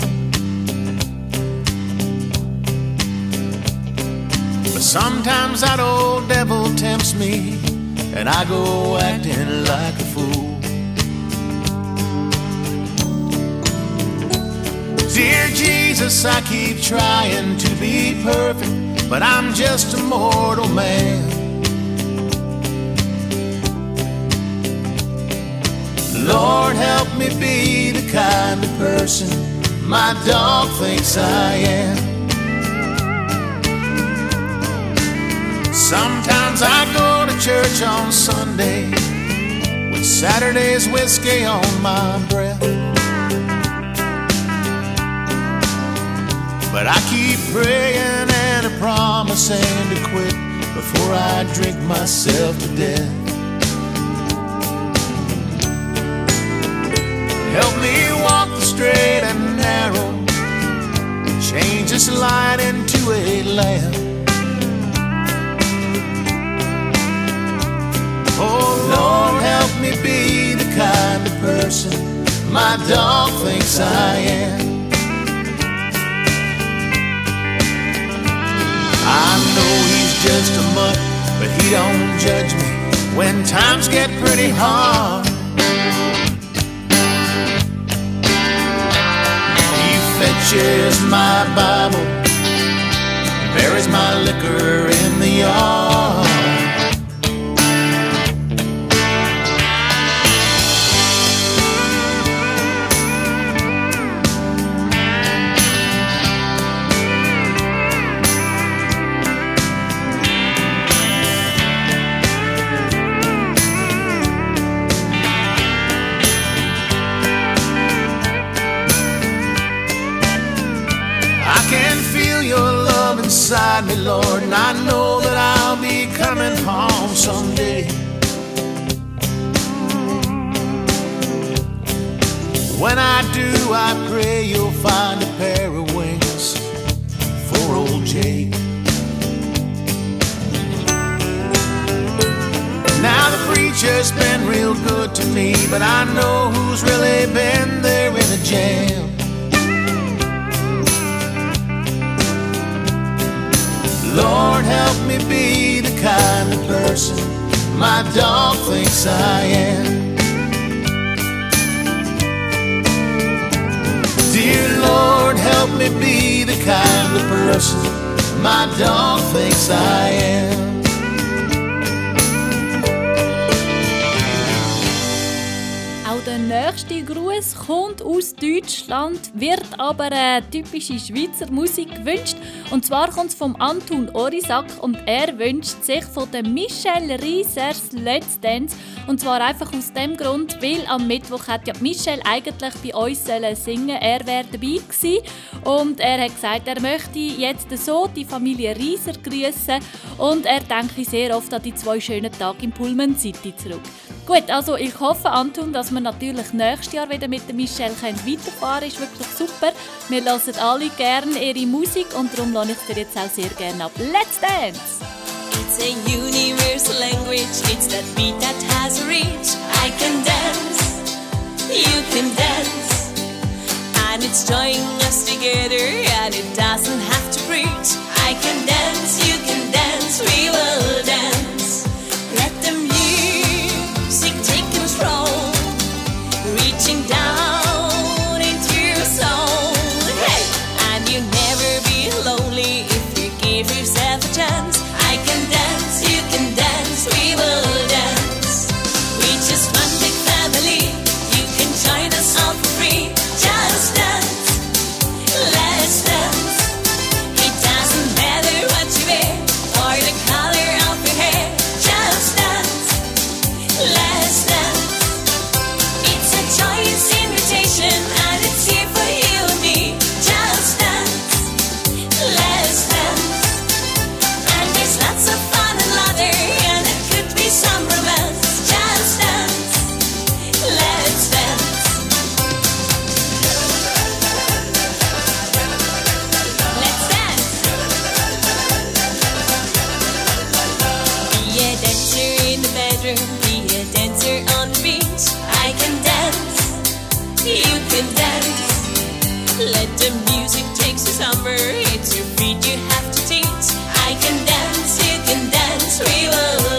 Speaker 17: But sometimes that old devil tempts me, and I go acting like a fool. Dear Jesus, I keep trying to be perfect, but I'm just a mortal man. Lord, help me be the kind of person my dog thinks I am. Sometimes I go to church on Sunday with Saturday's whiskey on my breath. But I keep praying and promising to quit before I drink myself to death. Help me walk the straight and narrow, change this light into a lamp. Oh Lord, help me be the kind of person my dog thinks I am. I know he's just a mutt, but he don't judge me when times get pretty hard. Fetches my Bible, buries my liquor in the yard. And I know that I'll be coming home someday. When I do, I pray you'll find a pair of wings for old Jake. Now the preacher's been real good to me, but I know who's really been there in a jam. Lord, help me be the kind of person my dog thinks I am. Dear Lord, help me be the kind of person my dog thinks I am.
Speaker 1: Auch der nächste Gruß kommt aus Deutschland, wird aber eine typische Schweizer Musik gewünscht. Und zwar kommt es vom Anton Orisak und er wünscht sich von der Michelle Riesers Let's Dance. Und zwar einfach aus dem Grund, weil am Mittwoch hat ja Michelle eigentlich bei uns sollen singen Er wäre dabei gewesen. Und er hat gesagt, er möchte jetzt so die Familie Rieser grüßen und er denke sehr oft an die zwei schönen Tage in Pullman City zurück. Gut, also ich hoffe, Anton, dass wir natürlich nächstes Jahr wieder mit der Michelle weiterfahren können. Ist wirklich super. Wir hören alle gerne ihre Musik und darum lasse ich dir jetzt auch sehr gerne ab. Let's dance!
Speaker 18: It's a universal language, it's that beat that has reach. I can dance, you can dance, and it's joining us together, and it doesn't have to preach. I can dance, you can dance, we will dance. Let the dance,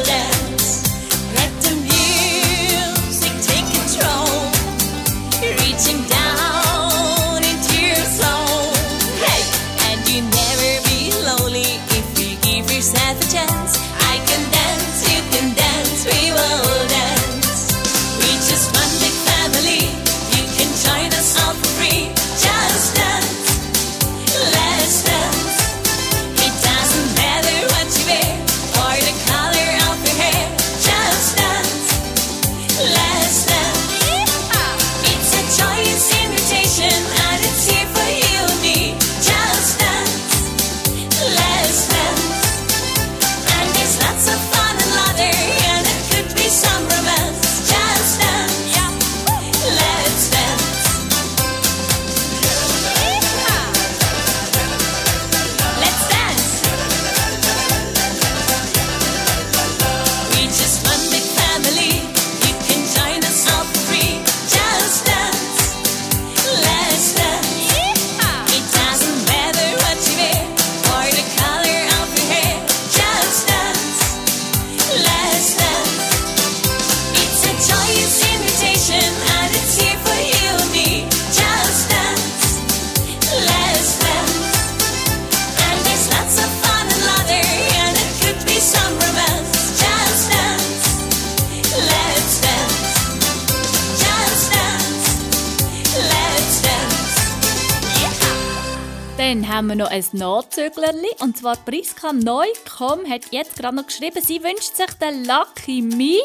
Speaker 1: Dann haben wir noch ein Nachzüglerli. Und zwar Priska Neukomm hat jetzt gerade noch geschrieben, sie wünscht sich den Lucky Me.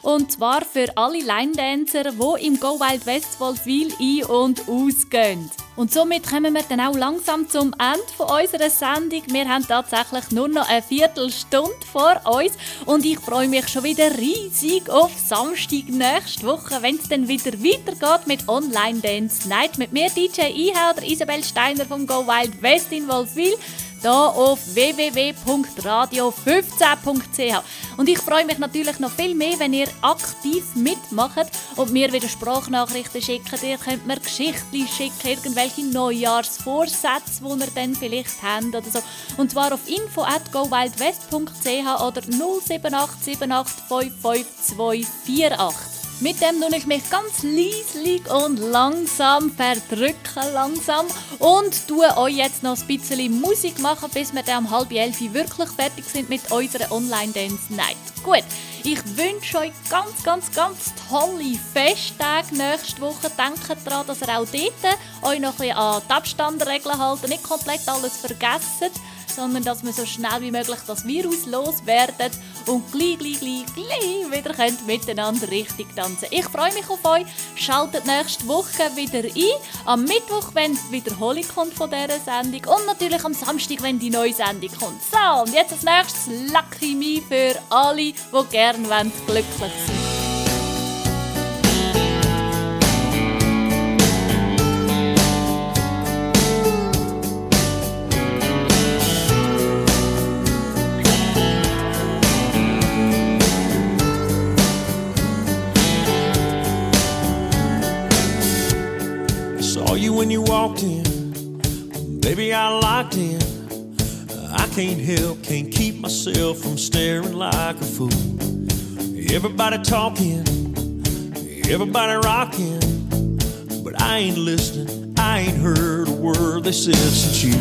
Speaker 1: Und zwar für alle Line-Dancer, die im Go Wild West Wolfwil ein- und ausgehen. Und somit kommen wir dann auch langsam zum Ende unserer Sendung. Wir haben tatsächlich nur noch eine Viertelstunde vor uns. Und ich freue mich schon wieder riesig auf Samstag nächste Woche, wenn es dann wieder weitergeht mit Online Dance Night. Mit mir DJ Iha Isabel Steiner vom Go Wild West in Wolfwil hier auf www.radio15.ch. Und ich freue mich natürlich noch viel mehr, wenn ihr aktiv mitmacht und mir wieder Sprachnachrichten schickt. Ihr könnt mir Geschichten schicken, irgendwelche Neujahrsvorsätze, die ihr dann vielleicht habt oder so. Und zwar auf info.gowildwest.ch oder 07878552248. Mit dem tue ich mich ganz leislich und langsam verdrücken langsam und tue euch jetzt noch ein bisschen Musik machen, bis wir dann um halb elf wirklich fertig sind mit unserer Online-Dance Night. Gut, ich wünsche euch ganz, ganz, ganz tolle Festtage nächste Woche. Denkt daran, dass ihr auch dort euch noch ein bisschen an die Abstandregeln halten, nicht komplett alles vergessen sondern dass wir so schnell wie möglich das Virus loswerden und gleich, gleich, gleich, gleich wieder könnt miteinander richtig tanzen. Ich freue mich auf euch. Schaltet nächste Woche wieder ein. Am Mittwoch, wenn die Wiederholung kommt von dieser Sendung. Und natürlich am Samstag, wenn die neue Sendung kommt. So, und jetzt als nächstes Lucky Me für alle, die gerne glücklich sind.
Speaker 21: When you walked in, baby, I locked in. I can't help, can't keep myself from staring like a fool. Everybody talking, everybody rocking, but I ain't listening. I ain't heard a word they said since you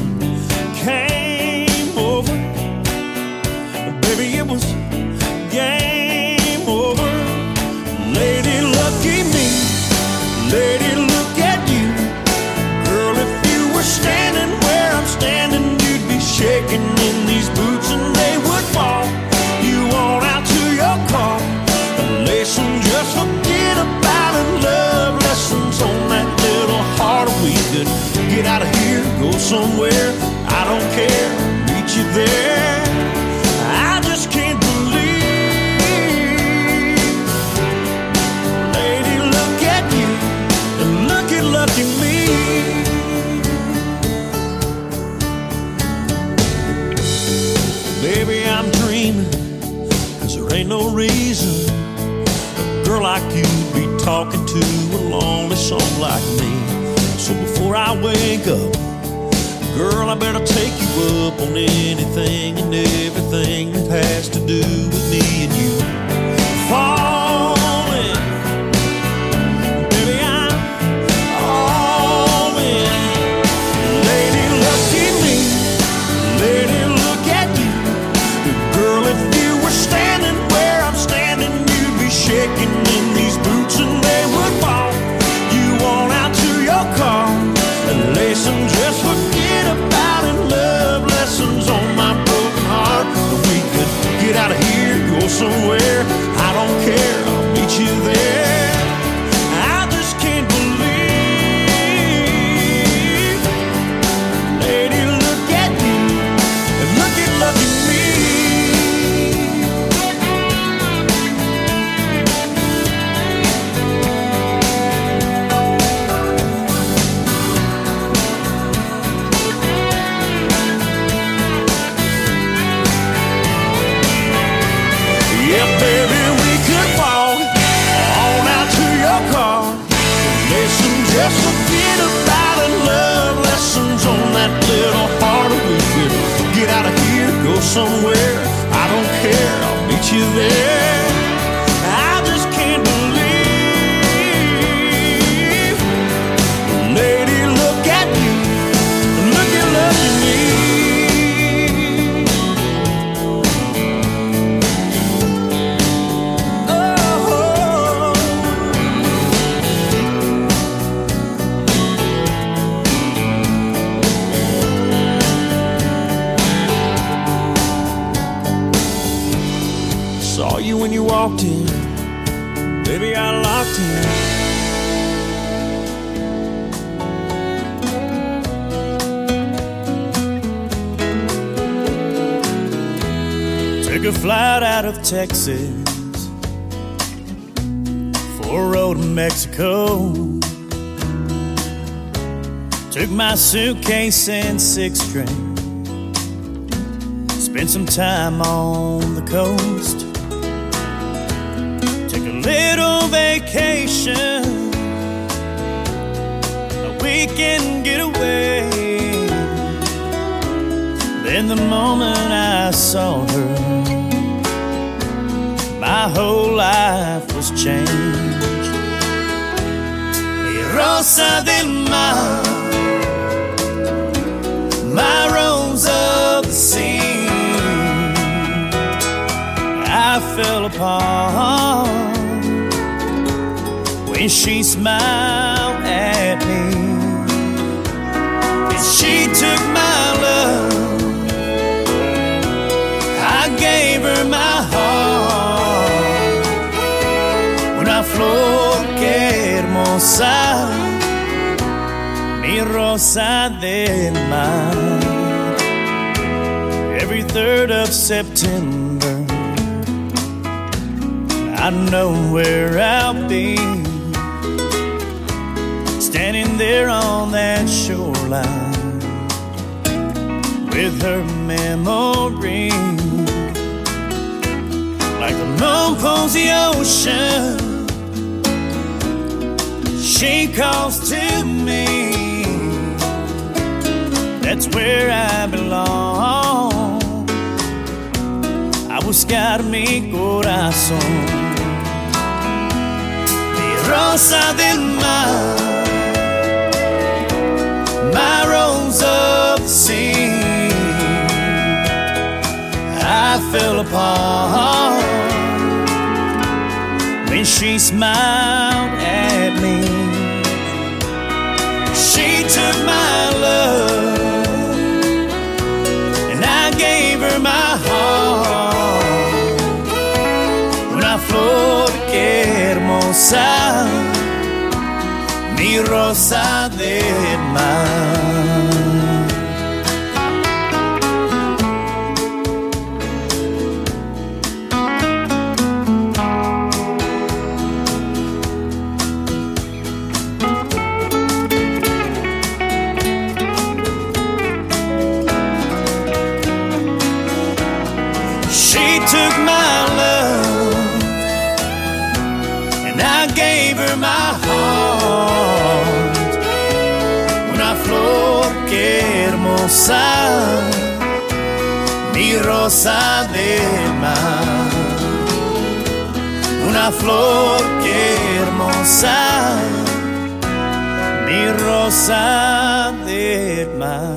Speaker 21: came over. Baby, it was game over. Lady, lucky me. Lady, somewhere. I don't care, meet you there. I just can't believe. Lady, look at you and look at lucky me. Baby, I'm dreaming, cause there ain't no reason a girl like you'd be talking to a lonely song like me. So before I wake up,
Speaker 17: Girl, I better take you up on anything and everything that has to do with me and you. Texas for a road to Mexico. Took my suitcase and six string. Spent some time on the coast. Took a little vacation. A weekend getaway. Then the moment I saw her, my whole life was changed. Rosa del Mar, my rose of the sea. I fell apart when she smiled at me. And she took hermosa, mi rosa del mar. Every third of September, I know where I'll be. Standing there on that shoreline with her memory. Like the moon pulls the ocean, she calls to me. That's where I belong. A buscar mi corazón. Mi rosa del mar, my rose of the sea. I fell apart when she smiled at me. She took my love and I gave her my heart. Una flor que hermosa, mi rosa del mar.
Speaker 5: mi rosa de mar, una flor hermosa, mi rosa de mar.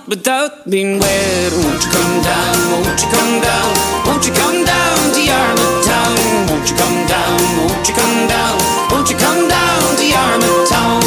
Speaker 12: want without being wed. Won't you come down? Won't you come down? Won't you come down to Yarmouth town? Won't you come down? Won't you come down? Won't you come down to Yarmouth town?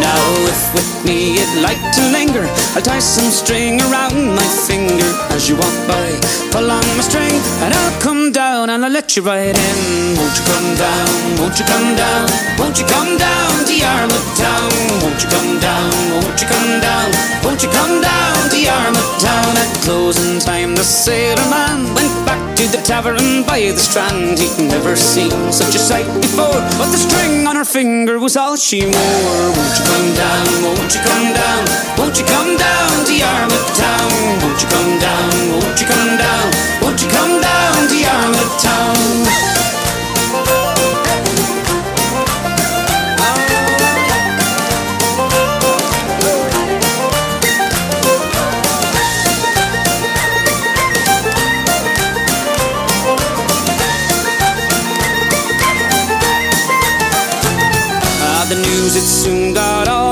Speaker 12: Now, if with me you'd like to linger, I'll tie some string around my finger as you walk by on my string and I'll come down and I'll let you right in. Won't you come down? Won't you come down? Won't you come down to Yarmouth Town? Won't you come down? Won't you come down? Won't you come down to Yarmouth Town? At closing time, the sailor man went back to the tavern by the strand. He'd never seen such a sight before, but the string on her finger was all she wore. Won't you come down? Won't you come down? Won't you come down to Yarmouth Town? Won't you come down? Won't you come down? Won't you come down to Yarmouth Town? Ah, the news it soon got all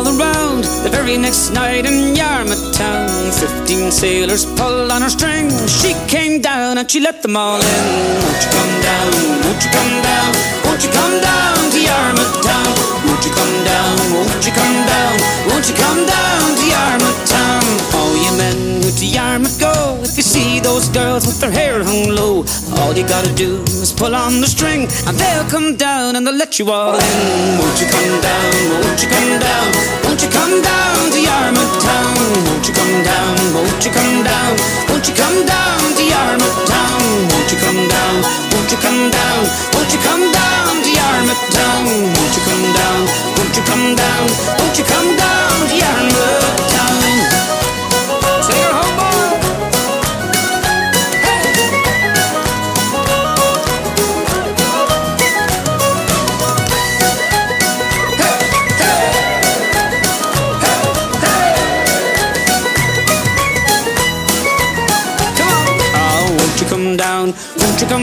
Speaker 12: very next night in Yarmouth Town, fifteen sailors pulled on her string. She came down and she let them all in. Won't you come down? Won't you come down? Won't you come down to Yarmouth Town? Won't you come down? Won't you come down? Won't you come down to Yarmouth Town? All you men who to Yarmouth go, if you see those girls with their hair hung low, all you gotta do is pull on the string and they'll come down and they'll let you all in. Won't you come down? Won't you come down? Won't you come down to Yarmouth Town? Won't you come down? Won't you come down? Won't you come down to Yarmouth Town? Won't you come down? Won't you come down? Won't you come down to Yarmouth Town? Won't you come down? Won't you come down? Won't you come down to Yarmouth Town?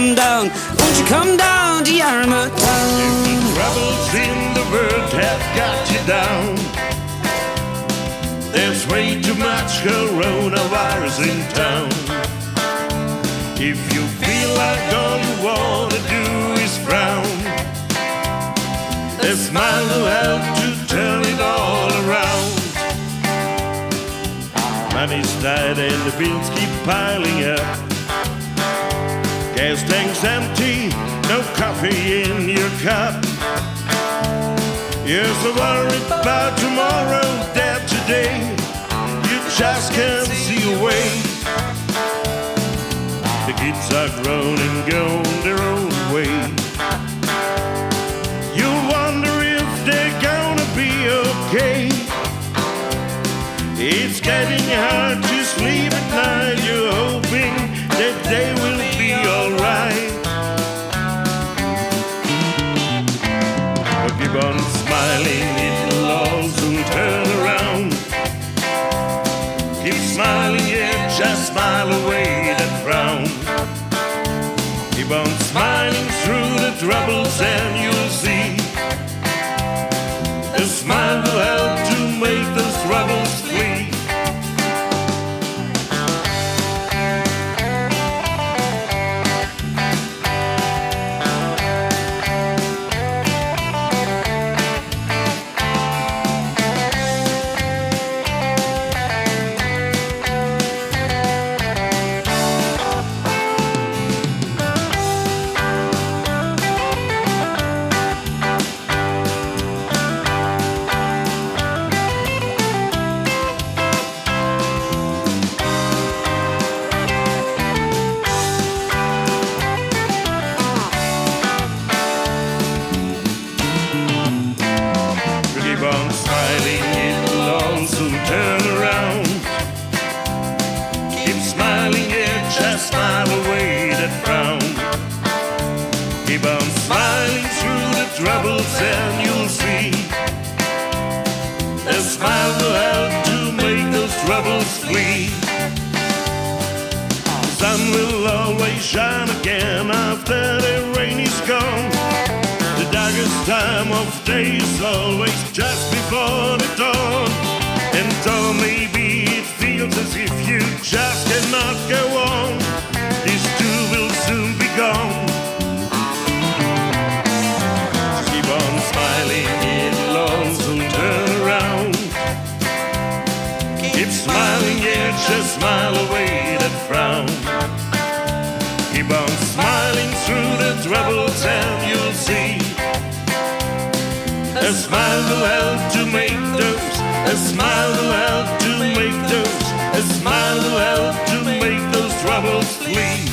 Speaker 12: Come down? Won't you come down to Yarmouth Town?
Speaker 17: Troubles in the world have got you down. There's way too much coronavirus in town. If you feel like all you wanna do is frown, a smile will help to turn it all around. Money's tight and the bills keep piling up. Gas tank's empty, no coffee in your cup. You're so worried about tomorrow that today you just can't see a way. The kids are grown and gone their own way. You wonder if they're gonna be okay. It's getting hard to sleep at night. You're hoping that they Yeah, just smile away that frown. Keep on smiling through the troubles, and you'll see. A smile will help The sun will always shine again after the rain is gone. The darkest time of day is always just before the dawn. And though maybe it feels as if you just cannot go on, smile away that frown. Keep on smiling through the troubles and you'll see. A smile will help to make those, a smile will help to make those, a smile will help to make those troubles flee.